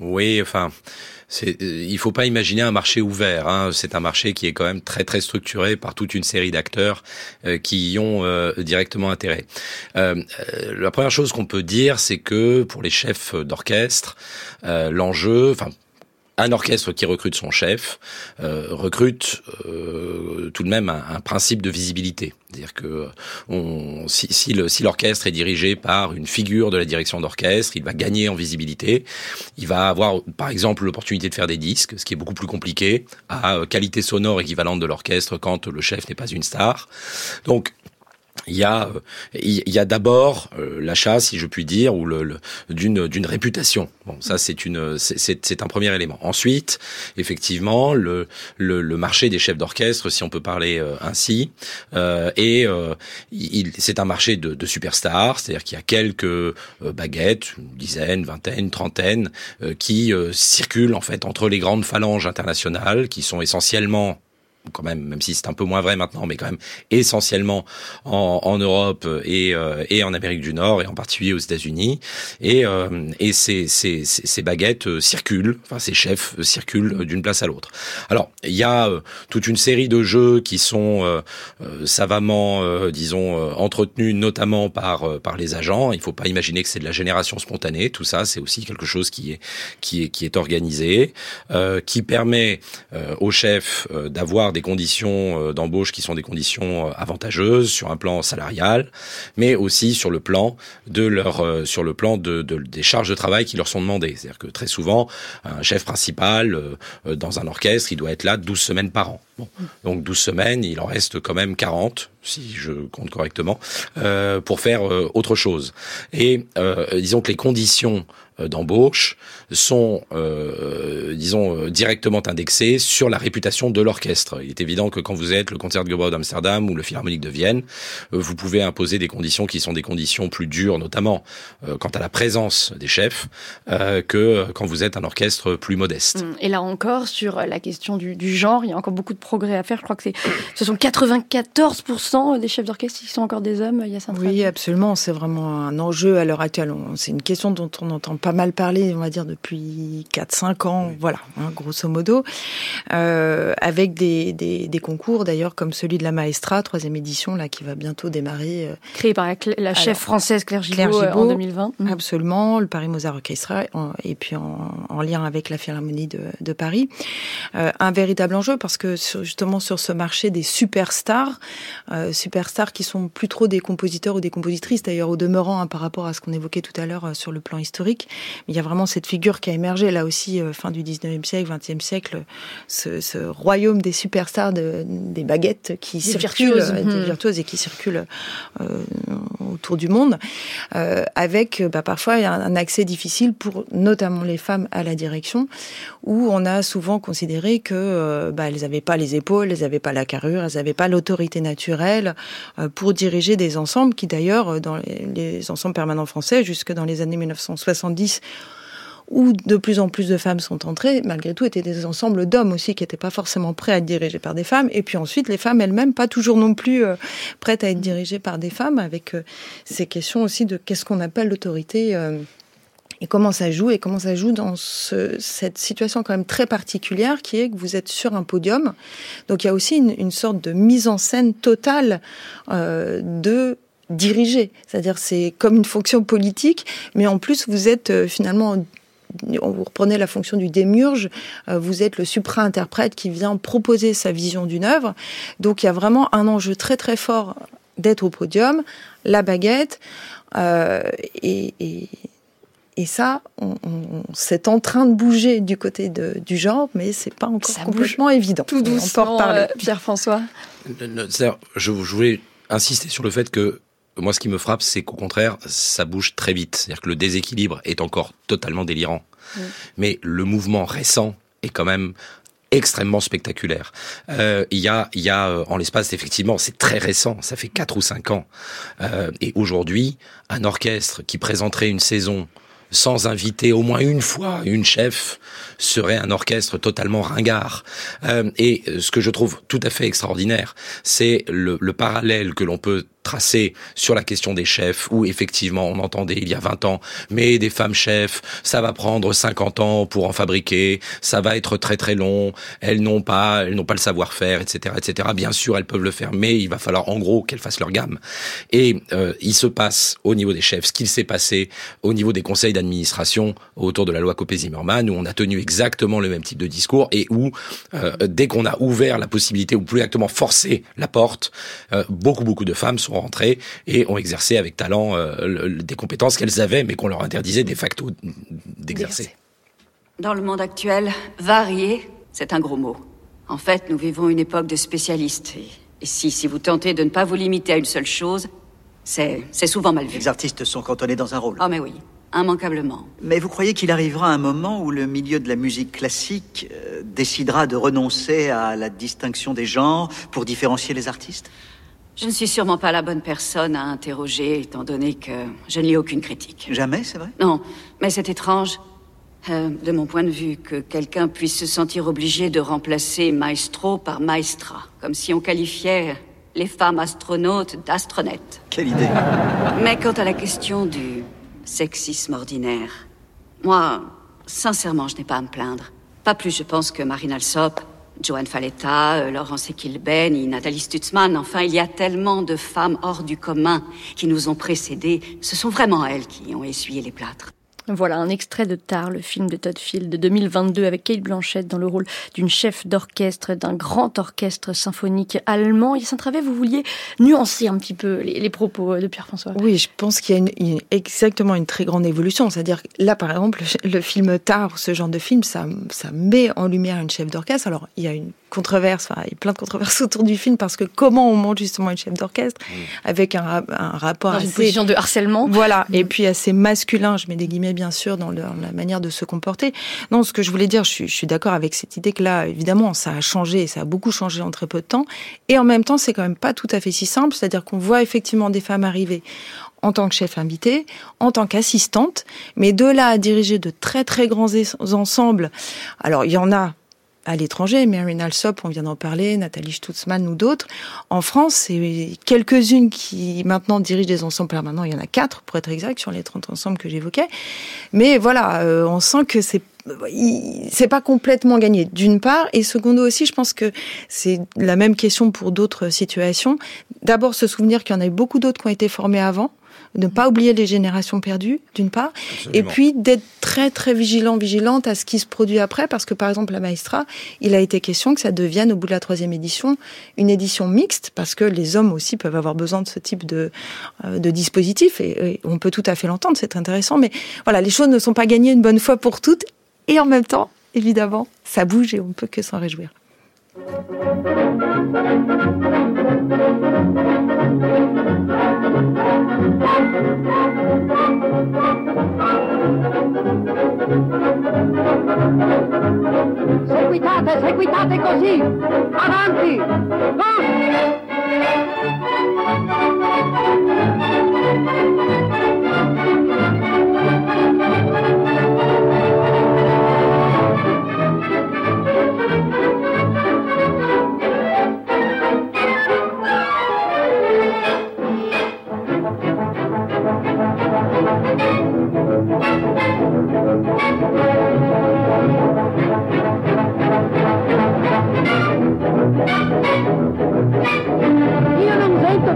Oui, enfin, c'est, il faut pas imaginer un marché ouvert. Hein. C'est un marché qui est quand même très très structuré par toute une série d'acteurs euh, qui y ont euh, directement intérêt. Euh, la première chose qu'on peut dire, c'est que pour les chefs d'orchestre, l'enjeu, enfin un orchestre qui recrute son chef euh, recrute euh, tout de même un, un principe de visibilité. C'est-à-dire que on, si, si, le, si l'orchestre est dirigé par une figure de la direction d'orchestre, il va gagner en visibilité. Il va avoir, par exemple, l'opportunité de faire des disques, ce qui est beaucoup plus compliqué, à qualité sonore équivalente de l'orchestre quand le chef n'est pas une star. Donc, il y a il y a d'abord l'achat si je puis dire ou le, d'une d'une réputation. Bon ça c'est une c'est un premier élément. Ensuite effectivement le le, le marché des chefs d'orchestre si on peut parler ainsi euh, et il, c'est un marché de, de superstars c'est-à-dire qu'il y a quelques baguettes une dizaine vingtaine trentaine qui circulent en fait entre les grandes phalanges internationales qui sont essentiellement quand même, même si c'est un peu moins vrai maintenant, mais quand même essentiellement en, en Europe et, euh, et en Amérique du Nord et en particulier aux États-Unis. Et, euh, et ces, ces, ces, baguettes euh, circulent, enfin ces chefs circulent d'une place à l'autre. Alors il y a toute une série de jeux qui sont savamment, disons, entretenus notamment par par les agents. Il faut pas imaginer que c'est de la génération spontanée. Tout ça, c'est aussi quelque chose qui est qui est qui est organisé, qui permet aux chefs d'avoir des conditions euh, d'embauche qui sont des conditions euh, avantageuses sur un plan salarial, mais aussi sur le plan de leur, euh, sur le plan de, de des charges de travail qui leur sont demandées. C'est-à-dire que très souvent, un chef principal dans un orchestre, il doit être là 12 semaines par an. Bon. Donc 12 semaines, il en reste quand même 40, si je compte correctement, euh, pour faire autre chose. Et euh, disons que les conditions d'embauche sont, euh, disons, euh, directement indexés sur la réputation de l'orchestre. Il est évident que quand vous êtes le concert de d'Amsterdam ou le Philharmonique de Vienne, euh, vous pouvez imposer des conditions qui sont des conditions plus dures, notamment quant à la présence des chefs, que quand vous êtes un orchestre plus modeste.
Hum, et là encore, sur la question du, du genre, il y a encore beaucoup de progrès à faire. Je crois que c'est, ce sont 94% des chefs d'orchestre qui sont encore des hommes. Il y a
oui, absolument. C'est vraiment un enjeu à l'heure actuelle. C'est une question dont on entend pas mal parler, on va dire, depuis 4-5 ans, voilà, hein, grosso modo, euh, avec des, des, des concours d'ailleurs comme celui de la Maestra, troisième édition, là, qui va bientôt démarrer.
Euh, Créé par la, chef française Claire Gibault, euh, en 2020.
Mmh. Absolument, le Paris Mozart Orchestra, et puis en, en, lien avec la Philharmonie de, de Paris. Euh, un véritable enjeu parce que justement sur ce marché des superstars, euh, superstars qui sont plus trop des compositeurs ou des compositrices, d'ailleurs au demeurant hein, par rapport à ce qu'on évoquait tout à l'heure sur le plan historique, mais il y a vraiment cette figure qui a émergé là aussi euh, fin du 19e siècle, 20e siècle, ce, ce royaume des superstars de, des baguettes qui des circulent, virtuoses. des hmm. virtuoses et qui circulent euh, autour du monde, euh, avec bah, parfois un accès difficile pour notamment les femmes à la direction, où on a souvent considéré que euh, bah, elles n'avaient pas les épaules, elles n'avaient pas la carrure, elles n'avaient pas l'autorité naturelle euh, pour diriger des ensembles qui d'ailleurs dans les, les ensembles permanents français jusque dans les années 1970 où de plus en plus de femmes sont entrées, malgré tout, étaient des ensembles d'hommes aussi qui n'étaient pas forcément prêts à être dirigés par des femmes. Et puis ensuite, les femmes elles-mêmes, pas toujours non plus euh, prêtes à être dirigées par des femmes, avec euh, ces questions aussi de qu'est-ce qu'on appelle l'autorité. Euh, et comment ça joue et comment ça joue dans ce, cette situation quand même très particulière qui est que vous êtes sur un podium. Donc il y a aussi une, sorte de mise en scène totale de diriger. C'est-à-dire c'est comme une fonction politique, mais en plus vous êtes finalement vous reprenez la fonction du démiurge, euh, vous êtes le supra-interprète qui vient proposer sa vision d'une œuvre. Donc il y a vraiment un enjeu très très fort d'être au podium, la baguette, euh, et, et, et, ça, on, on, c'est en train de bouger du côté de, du genre, mais c'est pas encore ça complètement évident.
Tout doucement, euh, Pierre-François.
Je voulais insister sur le fait que moi, ce qui me frappe, c'est qu'au contraire, ça bouge très vite. C'est-à-dire que le déséquilibre est encore totalement délirant. Mais le mouvement récent est quand même extrêmement spectaculaire. Euh, il y a, il y a euh, en l'espace effectivement, c'est très récent, ça fait quatre ou cinq ans. Euh, et aujourd'hui, un orchestre qui présenterait une saison sans inviter au moins une fois une chef serait un orchestre totalement ringard. Euh, et ce que je trouve tout à fait extraordinaire, c'est le, le parallèle que l'on peut tracé sur la question des chefs, où effectivement on entendait il y a 20 ans, mais des femmes chefs, ça va prendre 50 ans pour en fabriquer, ça va être très très long, elles n'ont pas, elles n'ont pas le savoir-faire, etc., etc. Bien sûr, elles peuvent le faire, mais il va falloir en gros qu'elles fassent leur gamme. Et euh, il se passe au niveau des chefs ce qu'il s'est passé au niveau des conseils d'administration autour de la loi Copé-Zimmermann, où on a tenu exactement le même type de discours et où euh, dès qu'on a ouvert la possibilité, ou plus exactement forcé la porte, euh, beaucoup beaucoup de femmes sont sont rentrées et ont exercé avec talent euh, des compétences qu'elles avaient, mais qu'on leur interdisait de facto d'exercer.
Dans le monde actuel, varier, c'est un gros mot. En fait, nous vivons une époque de spécialistes. Et si, si vous tentez de ne pas vous limiter à une seule chose, c'est, c'est souvent mal vu.
Les artistes sont cantonnés dans un rôle.
Ah, mais oui, immanquablement.
Mais vous croyez qu'il arrivera un moment où le milieu de la musique classique euh, décidera de renoncer à la distinction des genres pour différencier les artistes?
Je ne suis sûrement pas la bonne personne à interroger, étant donné que je ne lis aucune critique.
Jamais, c'est vrai?
Non, mais c'est étrange, euh, de mon point de vue, que quelqu'un puisse se sentir obligé de remplacer maestro par maestra, comme si on qualifiait les femmes astronautes d'astronettes.
Quelle idée
Mais quant à la question du sexisme ordinaire, moi, sincèrement, je n'ai pas à me plaindre. Pas plus, je pense, que Marine Alsop, Joanne Faletta, euh, Laurence Equilben Nathalie Stutzmann. Enfin, il y a tellement de femmes hors du commun qui nous ont précédés. Ce sont vraiment elles qui ont essuyé les plâtres.
Voilà un extrait de Tar, le film de Todd Field de 2022 avec Kate Blanchett dans le rôle d'une chef d'orchestre d'un grand orchestre symphonique allemand. Yacine Travet, vous vouliez nuancer un petit peu les, les propos de Pierre-François?
Oui, je pense qu'il y a une, une, exactement une très grande évolution. C'est-à-dire là, par exemple, le, film Tar, ce genre de film, ça, ça met en lumière une chef d'orchestre. Alors, il y a une controverse, enfin, il y a plein de controverses <laughs> autour du film parce que comment on monte justement une chef d'orchestre avec un, un rapport
dans
assez,
une position de harcèlement,
voilà, mmh. et puis assez masculin, je mets des guillemets bien sûr dans, la manière de se comporter. Non, ce que je voulais dire, je suis, je suis d'accord avec cette idée que là, évidemment, ça a changé, ça a beaucoup changé en très peu de temps, et en même temps, c'est quand même pas tout à fait si simple, c'est-à-dire qu'on voit effectivement des femmes arriver en tant que chef invité, en tant qu'assistante, mais de là à diriger de très très grands ensembles. Alors il y en a à l'étranger, Marine Alsop, on vient d'en parler, Nathalie Stutzmann ou d'autres. En France, c'est quelques-unes qui maintenant dirigent des ensembles permanents. Il y en a quatre, pour être exact, sur les 30 ensembles que j'évoquais. Mais voilà, euh, on sent que c'est c'est pas complètement gagné d'une part et secondo aussi je pense que c'est la même question pour d'autres situations d'abord se souvenir qu'il y en a eu beaucoup d'autres qui ont été formés avant ne pas oublier les générations perdues, d'une part, Absolument. et puis d'être très très vigilant, vigilante à ce qui se produit après, parce que par exemple la Maestra, il a été question que ça devienne au bout de la troisième édition une édition mixte, parce que les hommes aussi peuvent avoir besoin de ce type de, euh, de dispositif, et, et on peut tout à fait l'entendre, c'est intéressant, mais voilà, les choses ne sont pas gagnées une bonne fois pour toutes, et en même temps, évidemment, ça bouge et on ne peut que s'en réjouir.
Seguitate, seguitate così! Avanti! Io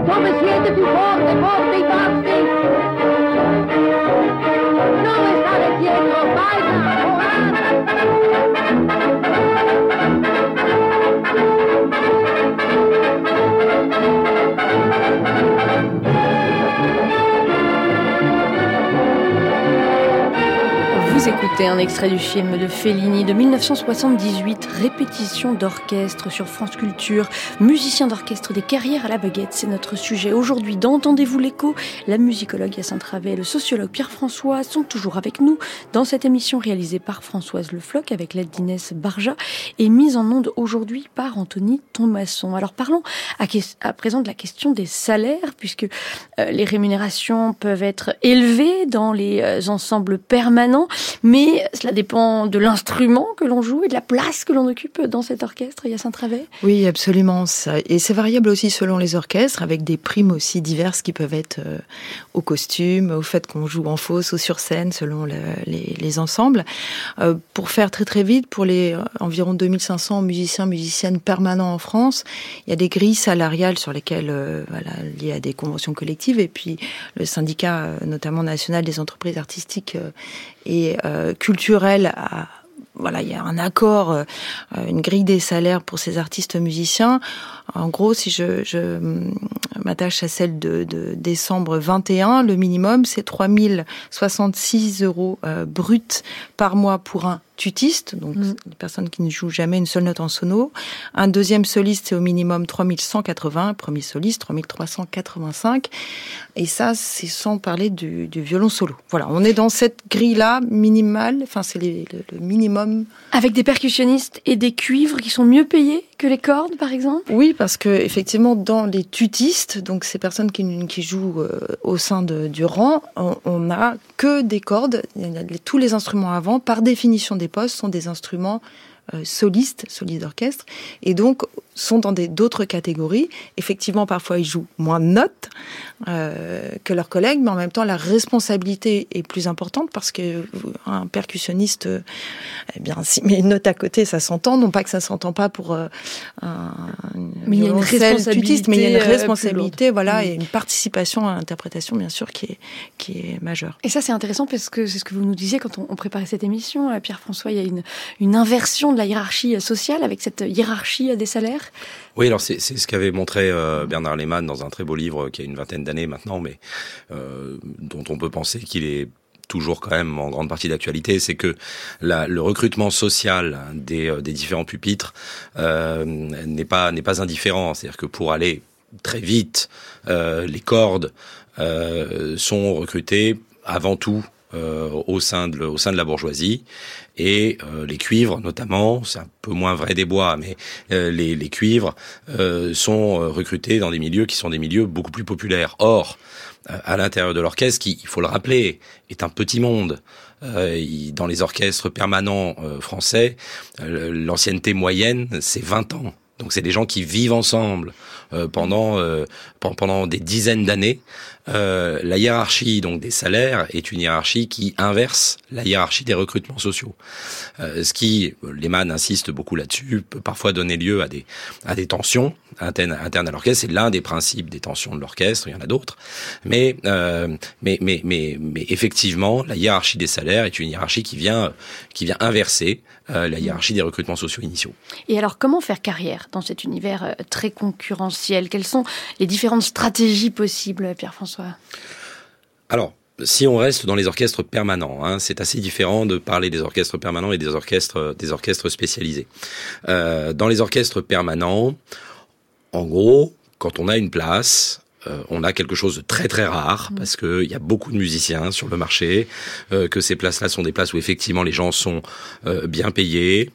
come siete più forte, forte i pazzi. Non stare dietro, vai
da écoutez un extrait du film de Fellini de 1978, répétition d'orchestre sur France Culture, musicien d'orchestre des carrières à la baguette, c'est notre sujet aujourd'hui d'Entendez-vous l'écho. La musicologue Yacine Travet et le sociologue Pierre-François sont toujours avec nous dans cette émission réalisée par Françoise Le Floch avec l'aide d'Inès Barja et mise en onde aujourd'hui par Anthony Thomasson. Alors parlons à, à, présent de la question des salaires puisque euh, les rémunérations peuvent être élevées dans les euh, ensembles permanents mais cela dépend de l'instrument que l'on joue et de la place que l'on occupe dans cet orchestre. Yacine Travet
Oui, absolument. Et c'est variable aussi selon les orchestres, avec des primes aussi diverses qui peuvent être euh, au costume, au fait qu'on joue en fosse ou sur scène, selon le, les, les, ensembles. Euh, pour faire très très vite, pour les euh, environ 2500 musiciens, musiciennes permanents en France, il y a des grilles salariales sur lesquelles, voilà, liées à des conventions collectives, et puis le syndicat, notamment national des entreprises artistiques et euh, culturel à, voilà, il y a un accord, euh, une grille des salaires pour ces artistes musiciens. En gros, si je, je m'attache à celle de, de, décembre 21, le minimum c'est 3066 euros euh, bruts par mois pour un tutistes, donc des personnes qui ne jouent jamais une seule note en sono. Un deuxième soliste, c'est au minimum 3180, premier soliste 3385. Et ça, c'est sans parler du, du, violon solo. Voilà, on est dans cette grille-là minimale, enfin c'est le, le minimum.
Avec des percussionnistes et des cuivres qui sont mieux payés que les cordes, par exemple?
Oui, parce que effectivement, dans les tutistes, donc ces personnes qui, qui jouent euh, au sein de, du rang, on n'a que des cordes. Tous les instruments avant, par définition des postes, sont des instruments euh, solistes, solistes d'orchestre, et donc sont dans d'autres catégories. Effectivement, parfois ils jouent moins de notes euh, que leurs collègues, mais en même temps la responsabilité est plus importante parce que un percussionniste, eh bien, s'il met une note à côté, ça s'entend. Non pas que ça s'entend pas pour euh, un
mais il y a une responsabilité,
mais il y a une responsabilité, voilà, et une participation à l'interprétation, bien sûr, qui est qui est majeure.
Et ça, c'est intéressant parce que c'est ce que vous nous disiez quand on, on préparait cette émission, Pierre François. Il y a une une inversion de la hiérarchie sociale avec cette hiérarchie des salaires
oui, alors c'est ce qu'avait montré euh, Bernard Lehmann dans un très beau livre qui a une vingtaine d'années maintenant, mais euh, dont on peut penser qu'il est toujours quand même en grande partie d'actualité, c'est que la, le recrutement social des, euh, des différents pupitres n'est pas n'est pas indifférent. C'est-à-dire que pour aller très vite, les cordes sont recrutées avant tout au sein de au sein de la bourgeoisie et euh, les cuivres notamment, c'est un peu moins vrai des bois, mais euh, les, les, cuivres euh, sont recrutés dans des milieux qui sont des milieux beaucoup plus populaires. Or, à l'intérieur de l'orchestre, qui, il faut le rappeler, est un petit monde. dans les orchestres permanents français, l'ancienneté moyenne, c'est 20 ans. Donc c'est des gens qui vivent ensemble pendant pendant des dizaines d'années euh, la hiérarchie donc des salaires est une hiérarchie qui inverse la hiérarchie des recrutements sociaux. Euh, ce qui, Lehman insiste beaucoup là-dessus, peut parfois donner lieu à des à des tensions internes, à l'orchestre. C'est l'un des principes des tensions de l'orchestre. Il y en a d'autres, mais, euh, mais mais mais mais effectivement, la hiérarchie des salaires est une hiérarchie qui vient qui vient inverser euh, la hiérarchie des recrutements sociaux initiaux.
Et alors, comment faire carrière dans cet univers euh, très concurrentiel Quelles sont les différentes stratégies possibles, Pierre-François?
Alors, si on reste dans les orchestres permanents, hein, c'est assez différent de parler des orchestres permanents et des orchestres, des orchestres spécialisés. Euh, dans les orchestres permanents, en gros, quand on a une place, euh, on a quelque chose de très très rare mm. parce qu'il y a beaucoup de musiciens sur le marché, euh, que ces places-là sont des places où effectivement les gens sont euh, bien payés,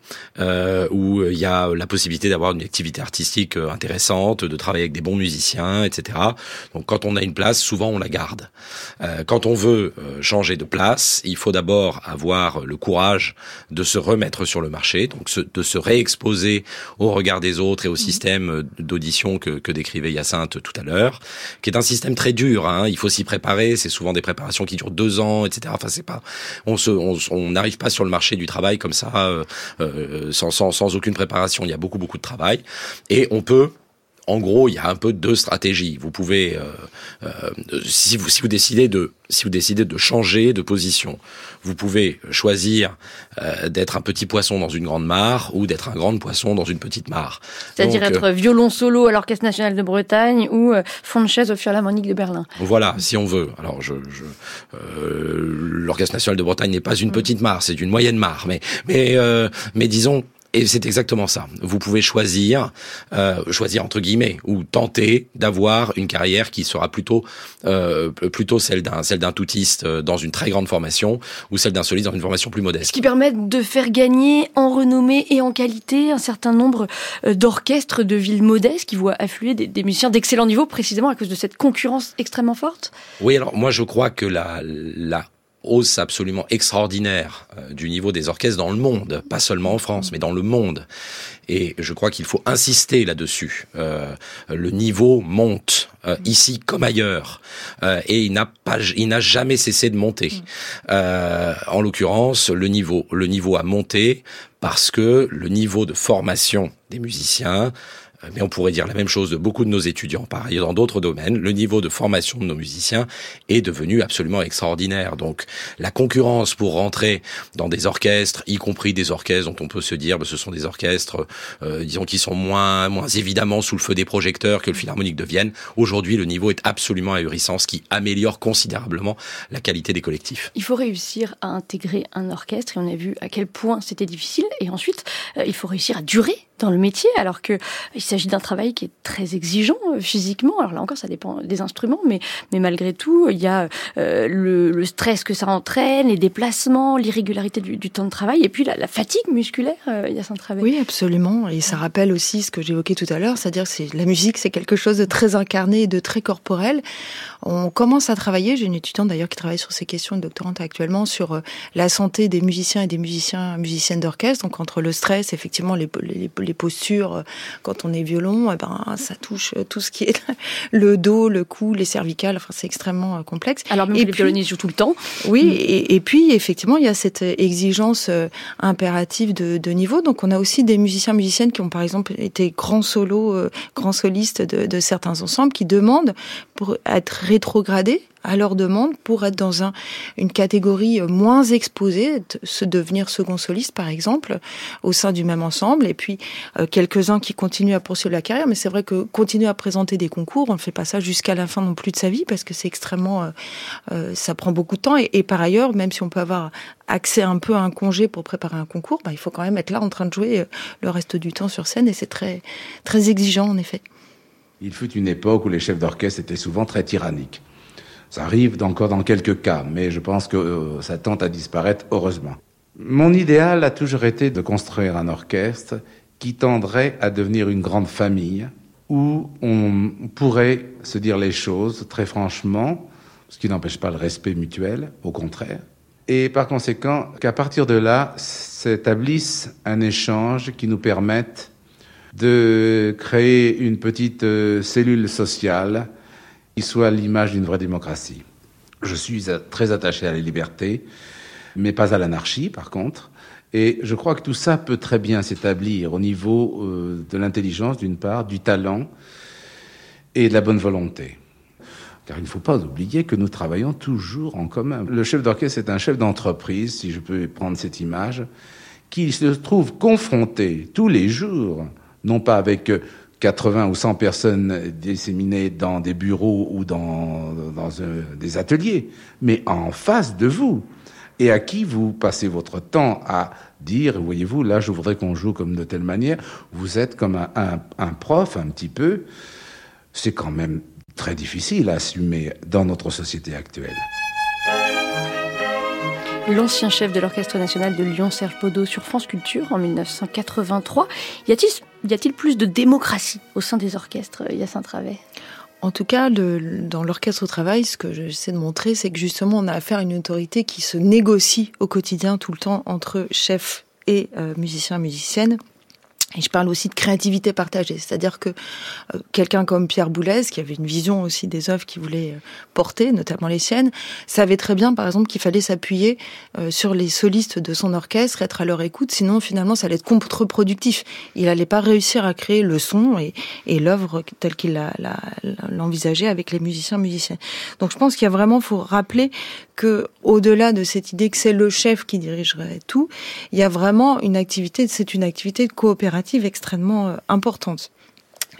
où il y a la possibilité d'avoir une activité artistique intéressante, de travailler avec des bons musiciens, etc. Donc quand on a une place, souvent on la garde. quand on veut changer de place, il faut d'abord avoir le courage de se remettre sur le marché, donc de se réexposer au regard des autres et au mm. système d'audition que, que décrivait Hyacinthe tout à l'heure qui est un système très dur. Hein. Il faut s'y préparer. C'est souvent des préparations qui durent deux ans, etc. Enfin, c'est pas, on se, on n'arrive pas sur le marché du travail comme ça, euh, euh, sans, sans, sans aucune préparation. Il y a beaucoup, beaucoup de travail, et on peut en gros, il y a un peu deux stratégies. Vous pouvez, euh, euh, si vous si vous décidez de si vous décidez de changer de position, vous pouvez choisir euh, d'être un petit poisson dans une grande mare ou d'être un grand poisson dans une petite mare.
C'est-à-dire être violon solo à l'Orchestre national de Bretagne ou fond de chaise au Philharmonique de Berlin.
Voilà, si on veut. Alors, je, je l'Orchestre national de Bretagne n'est pas une mm. petite mare, c'est une moyenne mare, mais mais mais disons et c'est exactement ça. Vous pouvez choisir, euh, choisir entre guillemets, ou tenter d'avoir une carrière qui sera plutôt, euh, plutôt celle d'un, celle d'un toutiste euh, dans une très grande formation, ou celle d'un soliste dans une formation plus modeste.
Ce qui permet de faire gagner en renommée et en qualité un certain nombre euh, d'orchestres de villes modestes qui voient affluer des, des musiciens d'excellent niveau, précisément à cause de cette concurrence extrêmement forte?
Oui, alors moi je crois que la, la hausse absolument extraordinaire euh, du niveau des orchestres dans le monde, pas seulement en France, mais dans le monde. Et je crois qu'il faut insister là-dessus. Euh, le niveau monte euh, ici comme ailleurs, et il n'a pas, il n'a jamais cessé de monter. en l'occurrence, le niveau, le niveau a monté parce que le niveau de formation des musiciens mais on pourrait dire la même chose de beaucoup de nos étudiants, par ailleurs dans d'autres domaines. Le niveau de formation de nos musiciens est devenu absolument extraordinaire. Donc la concurrence pour rentrer dans des orchestres, y compris des orchestres dont on peut se dire que bah, ce sont des orchestres euh, disons qui sont moins moins évidemment sous le feu des projecteurs que le Philharmonique de Vienne. Aujourd'hui, le niveau est absolument ahurissant, ce qui améliore considérablement la qualité des collectifs.
Il faut réussir à intégrer un orchestre et on a vu à quel point c'était difficile. Et ensuite, euh, il faut réussir à durer dans le métier, alors que il s'agit d'un travail qui est très exigeant euh, physiquement. Alors là encore, ça dépend des instruments, mais mais malgré tout, il y a euh, le, le, stress que ça entraîne, les déplacements, l'irrégularité du, du, temps de travail, et puis la, la fatigue musculaire. Euh, il y a un travail.
Oui, absolument. Et ça rappelle aussi ce que j'évoquais tout à l'heure, c'est-à-dire que la musique, c'est quelque chose de très incarné, de très corporel. On commence à travailler. J'ai une étudiante d'ailleurs qui travaille sur ces questions, une doctorante actuellement sur euh, la santé des musiciens et des musiciens musiciennes d'orchestre. Donc entre le stress, effectivement, les, les, les postures euh, quand on est violon, eh ben ça touche euh, tout ce qui est <laughs> le dos, le cou, les cervicales. Enfin, c'est extrêmement complexe.
Alors même
et
que les violonistes jouent tout le temps.
Oui, et, et, puis effectivement, il y a cette exigence impérative de, de, niveau. Donc on a aussi des musiciens musiciennes qui ont par exemple été grands solos, grands solistes de, de certains ensembles qui demandent pour être rétrogradés à leur demande pour être dans un, une catégorie moins exposée, se devenir second soliste par exemple, au sein du même ensemble, et puis euh, quelques-uns qui continuent à poursuivre la carrière, mais c'est vrai que continuer à présenter des concours, on ne fait pas ça jusqu'à la fin non plus de sa vie, parce que c'est extrêmement, euh, euh, ça prend beaucoup de temps, et, et, par ailleurs, même si on peut avoir accès un peu à un congé pour préparer un concours, bah, il faut quand même être là en train de jouer le reste du temps sur scène, et c'est très, très exigeant en effet.
Il fut une époque où les chefs d'orchestre étaient souvent très tyranniques. Ça arrive encore dans quelques cas, mais je pense que euh, ça tente à disparaître, heureusement. Mon idéal a toujours été de construire un orchestre qui tendrait à devenir une grande famille, où on pourrait se dire les choses très franchement, ce qui n'empêche pas le respect mutuel, au contraire. Et par conséquent, qu'à partir de là, s'établisse un échange qui nous permette de créer une petite euh, cellule sociale qui soit l'image d'une vraie démocratie. Je suis très attaché à la liberté, mais pas à l'anarchie, par contre. Et je crois que tout ça peut très bien s'établir au niveau euh, de l'intelligence, d'une part, du talent et de la bonne volonté. Car il ne faut pas oublier que nous travaillons toujours en commun. Le chef d'orchestre est un chef d'entreprise, si je peux prendre cette image, qui se trouve confronté tous les jours, non pas avec 80 ou 100 personnes disséminées dans des bureaux ou dans, un, des ateliers, mais en face de vous, et à qui vous passez votre temps à dire, voyez-vous, là, je voudrais qu'on joue comme de telle manière, vous êtes comme un prof un petit peu, c'est quand même très difficile à assumer dans notre société actuelle.
L'ancien chef de l'Orchestre national de Lyon, Serge Baudot, sur France Culture en 1983. Y a-t-il plus de démocratie au sein des orchestres, Yacine Travet
en tout cas, dans l'orchestre au travail, ce que j'essaie de montrer, c'est que justement, on a affaire à une autorité qui se négocie au quotidien, tout le temps, entre chefs et euh, musiciens, musiciennes. Et je parle aussi de créativité partagée, c'est-à-dire que euh, quelqu'un comme Pierre Boulez, qui avait une vision aussi des œuvres qu'il voulait euh, porter, notamment les siennes, savait très bien, par exemple, qu'il fallait s'appuyer euh, sur les solistes de son orchestre, être à leur écoute, sinon finalement ça allait être contre-productif. Il n'allait pas réussir à créer le son et, et l'œuvre telle qu'il l'envisageait avec les musiciens musiciennes. Donc je pense qu'il y a vraiment, faut rappeler que au-delà de cette idée que c'est le chef qui dirigerait tout, il y a vraiment une activité, c'est une activité de coopération extrêmement euh, importante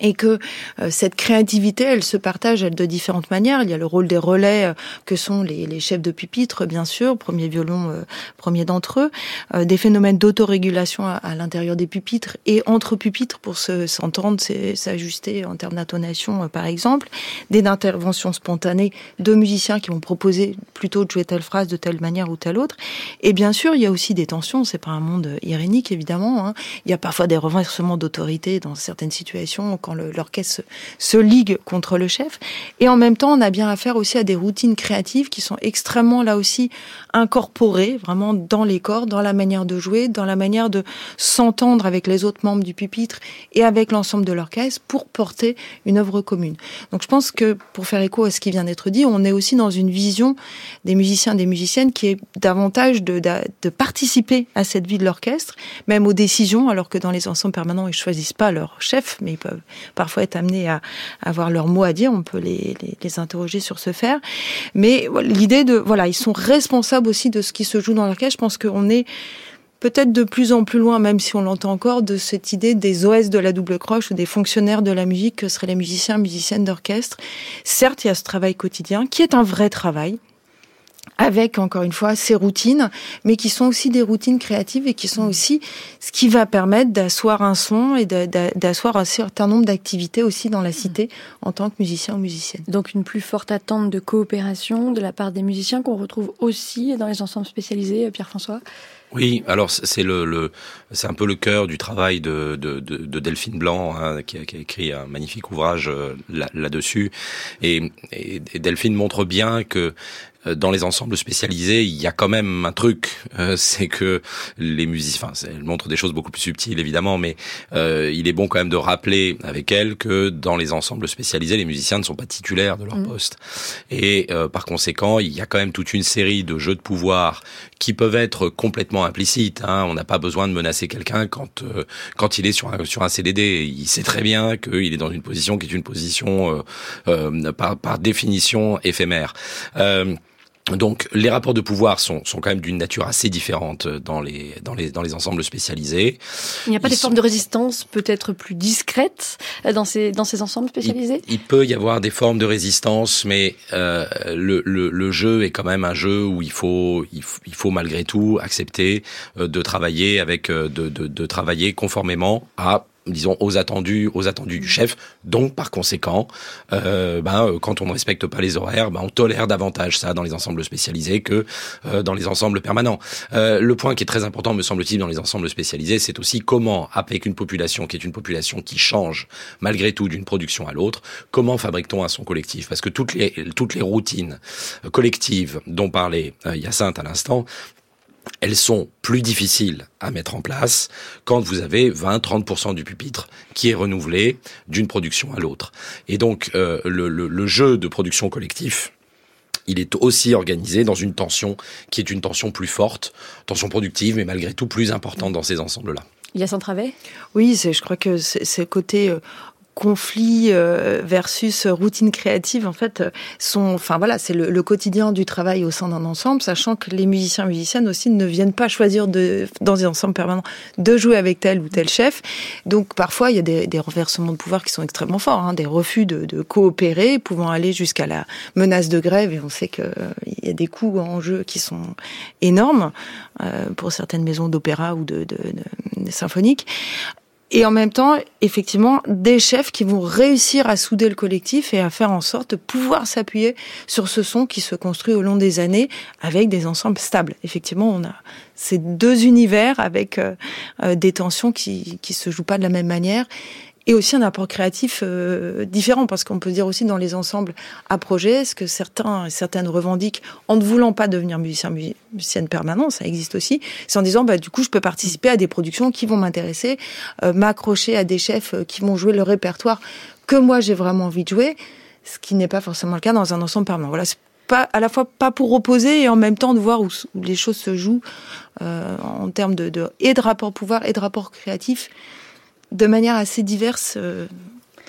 et que euh, cette créativité, elle se partage elle, de différentes manières. Il y a le rôle des relais euh, que sont les, les, chefs de pupitre, bien sûr, premier violon, euh, premier d'entre eux, euh, des phénomènes d'autorégulation à, à l'intérieur des pupitres et entre pupitres pour s'entendre, s'ajuster en termes d'intonation, euh, par exemple, des interventions spontanées de musiciens qui vont proposer plutôt de jouer telle phrase de telle manière ou telle autre. Et bien sûr, il y a aussi des tensions. C'est pas un monde irénique, évidemment. Hein. Il y a parfois des renversements d'autorité dans certaines situations. L'orchestre se, se ligue contre le chef. Et en même temps, on a bien affaire aussi à des routines créatives qui sont extrêmement, là aussi, incorporées, vraiment dans les corps, dans la manière de jouer, dans la manière de s'entendre avec les autres membres du pupitre et avec l'ensemble de l'orchestre pour porter une œuvre commune. Donc je pense que, pour faire écho à ce qui vient d'être dit, on est aussi dans une vision des musiciens, des musiciennes qui est davantage de, de, de participer à cette vie de l'orchestre, même aux décisions, alors que dans les ensembles permanents, ils choisissent pas leur chef, mais ils peuvent parfois être amenés à, avoir leur mot à dire. On peut les, les, les interroger sur ce faire. Mais l'idée de, voilà, ils sont responsables aussi de ce qui se joue dans l'orchestre. Je pense qu'on est peut-être de plus en plus loin, même si on l'entend encore, de cette idée des OS de la double croche ou des fonctionnaires de la musique que seraient les musiciens, musiciennes d'orchestre. Certes, il y a ce travail quotidien qui est un vrai travail avec encore une fois ces routines, mais qui sont aussi des routines créatives et qui sont aussi ce qui va permettre d'asseoir un son et d'asseoir un certain nombre d'activités aussi dans la cité en tant que musicien ou musicienne.
Donc une plus forte attente de coopération de la part des musiciens qu'on retrouve aussi dans les ensembles spécialisés, Pierre-François?
Oui, alors c'est le, le c'est un peu le cœur du travail de, de, de, Delphine Blanc hein, qui, a, qui, a, écrit un magnifique ouvrage euh, là-dessus. Et, et, Delphine montre bien que euh, dans les ensembles spécialisés, il y a quand même un truc, euh, <laughs> c'est que les musiciens, enfin, elle montre des choses beaucoup plus subtiles évidemment, mais euh, il est bon quand même de rappeler avec elle que dans les ensembles spécialisés, les musiciens ne sont pas titulaires de leur mmh. poste, et par conséquent, il y a quand même toute une série de jeux de pouvoir qui peuvent être complètement implicites. Hein. On n'a pas besoin de menacer quelqu'un quand quand il est sur un sur un CDD, il sait très bien qu'il est dans une position qui est une position par par définition éphémère. Donc les rapports de pouvoir sont, sont quand même d'une nature assez différente dans les, dans les, dans les ensembles spécialisés.
Il n'y a pas des formes de résistance peut-être plus discrètes euh, dans ces, dans ces ensembles spécialisés?
il, peut y avoir des formes de résistance, mais euh, le, le, le, jeu est quand même un jeu où il faut, il, il faut malgré tout accepter euh, de travailler avec, de, de, de travailler conformément à disons aux attendus aux attendus du chef. Donc par conséquent euh, ben euh, quand on ne respecte pas les horaires ben on tolère davantage ça dans les ensembles spécialisés que euh, dans les ensembles permanents. Le point qui est très important me semble-t-il dans les ensembles spécialisés c'est aussi comment avec une population qui est une population qui change malgré tout d'une production à l'autre comment fabrique-t-on un son collectif? Parce que toutes les toutes les routines collectives dont parlait Hyacinthe à l'instant elles sont plus difficiles à mettre en place quand vous avez 20-30% du pupitre qui est renouvelé d'une production à l'autre. Et donc euh, le, le, le, jeu de production collectif, il est aussi organisé dans une tension qui est une tension plus forte, tension productive, mais malgré tout plus importante dans ces ensembles-là.
Il y a son travail
Oui, je crois que c'est côté euh, conflit euh, versus routine créative, en fait, sont, enfin voilà, c'est le, quotidien du travail au sein d'un ensemble, sachant que les musiciens musiciennes aussi ne viennent pas choisir de, dans des ensembles permanents de jouer avec tel ou tel chef. Donc parfois, il y a des, renversements de pouvoir qui sont extrêmement forts, hein, des refus de, coopérer, pouvant aller jusqu'à la menace de grève, et on sait qu'il il y a des coûts en jeu qui sont énormes euh, pour certaines maisons d'opéra ou de, de symphoniques et en même temps, effectivement, des chefs qui vont réussir à souder le collectif et à faire en sorte de pouvoir s'appuyer sur ce son qui se construit au long des années avec des ensembles stables. Effectivement, on a ces deux univers avec euh, euh, des tensions qui qui se jouent pas de la même manière et aussi un apport créatif euh, différent parce qu'on peut dire aussi dans les ensembles à projet ce que certains et certaines revendiquent en ne voulant pas devenir musicien musicienne permanent ça existe aussi c'est en disant bah du coup je peux participer à des productions qui vont m'intéresser euh, m'accrocher à des chefs euh, qui vont jouer le répertoire que moi j'ai vraiment envie de jouer ce qui n'est pas forcément le cas dans un ensemble permanent. Voilà pas à la fois pas pour opposer et en même temps de voir où, les choses se jouent en termes de et de rapport pouvoir et de rapport créatif de manière assez diverse euh,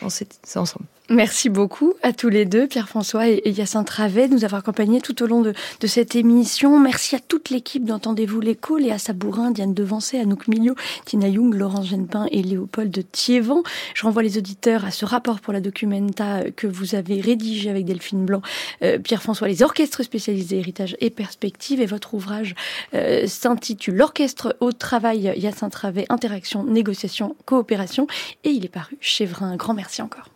dans ces ensembles.
Merci beaucoup à tous les deux, Pierre-François et Yacinthe Travet, de nous avoir accompagnés tout au long de, cette émission. Merci à toute l'équipe d'Entendez-vous l'écho, Léa Sabourin, Diane Devancé, Anouk Milieu, Tina Young, Laurence Genepin et Léopold Thiévan. Je renvoie les auditeurs à ce rapport pour la documenta que vous avez rédigé avec Delphine Blanc, euh, Pierre-François, les orchestres spécialisés héritage et perspective. Et votre ouvrage euh, s'intitule L'orchestre au travail, Yacinthe Travet, interaction, négociation, coopération. Et il est paru chez Vrin. Un grand merci encore.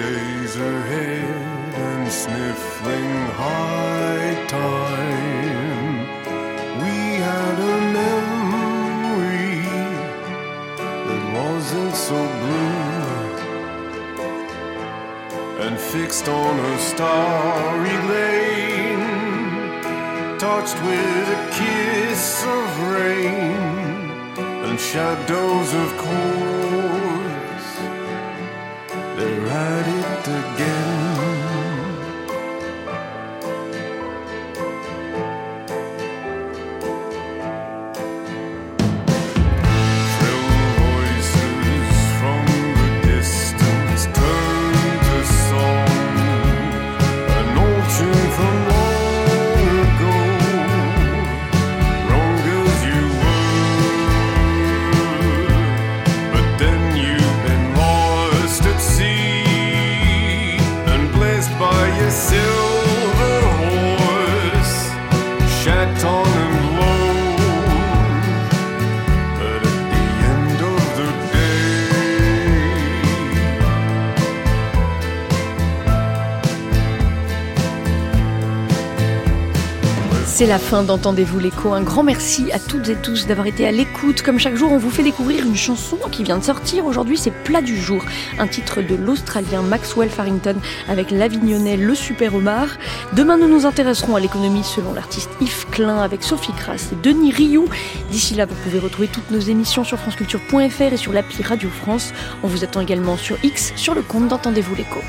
Days ahead and sniffling high time. We had a memory that wasn't so blue and fixed on a starry lane, touched with a kiss of rain and shadows of course. they're at it again. C'est la fin d'Entendez-vous l'écho. Un grand merci à toutes et tous d'avoir été à l'écoute. Comme chaque jour, on vous fait découvrir une chanson qui vient de sortir. Aujourd'hui, c'est Plat du jour, un titre de l'Australien Maxwell Farrington avec l'Avignonnais Le Super Omar. Demain, nous nous intéresserons à l'économie selon l'artiste Yves Klein avec Sophie Kras et Denis Rioux. D'ici là, vous pouvez retrouver toutes nos émissions sur franceculture.fr et sur l'appli Radio France. On vous attend également sur X sur le compte d'Entendez-vous l'écho.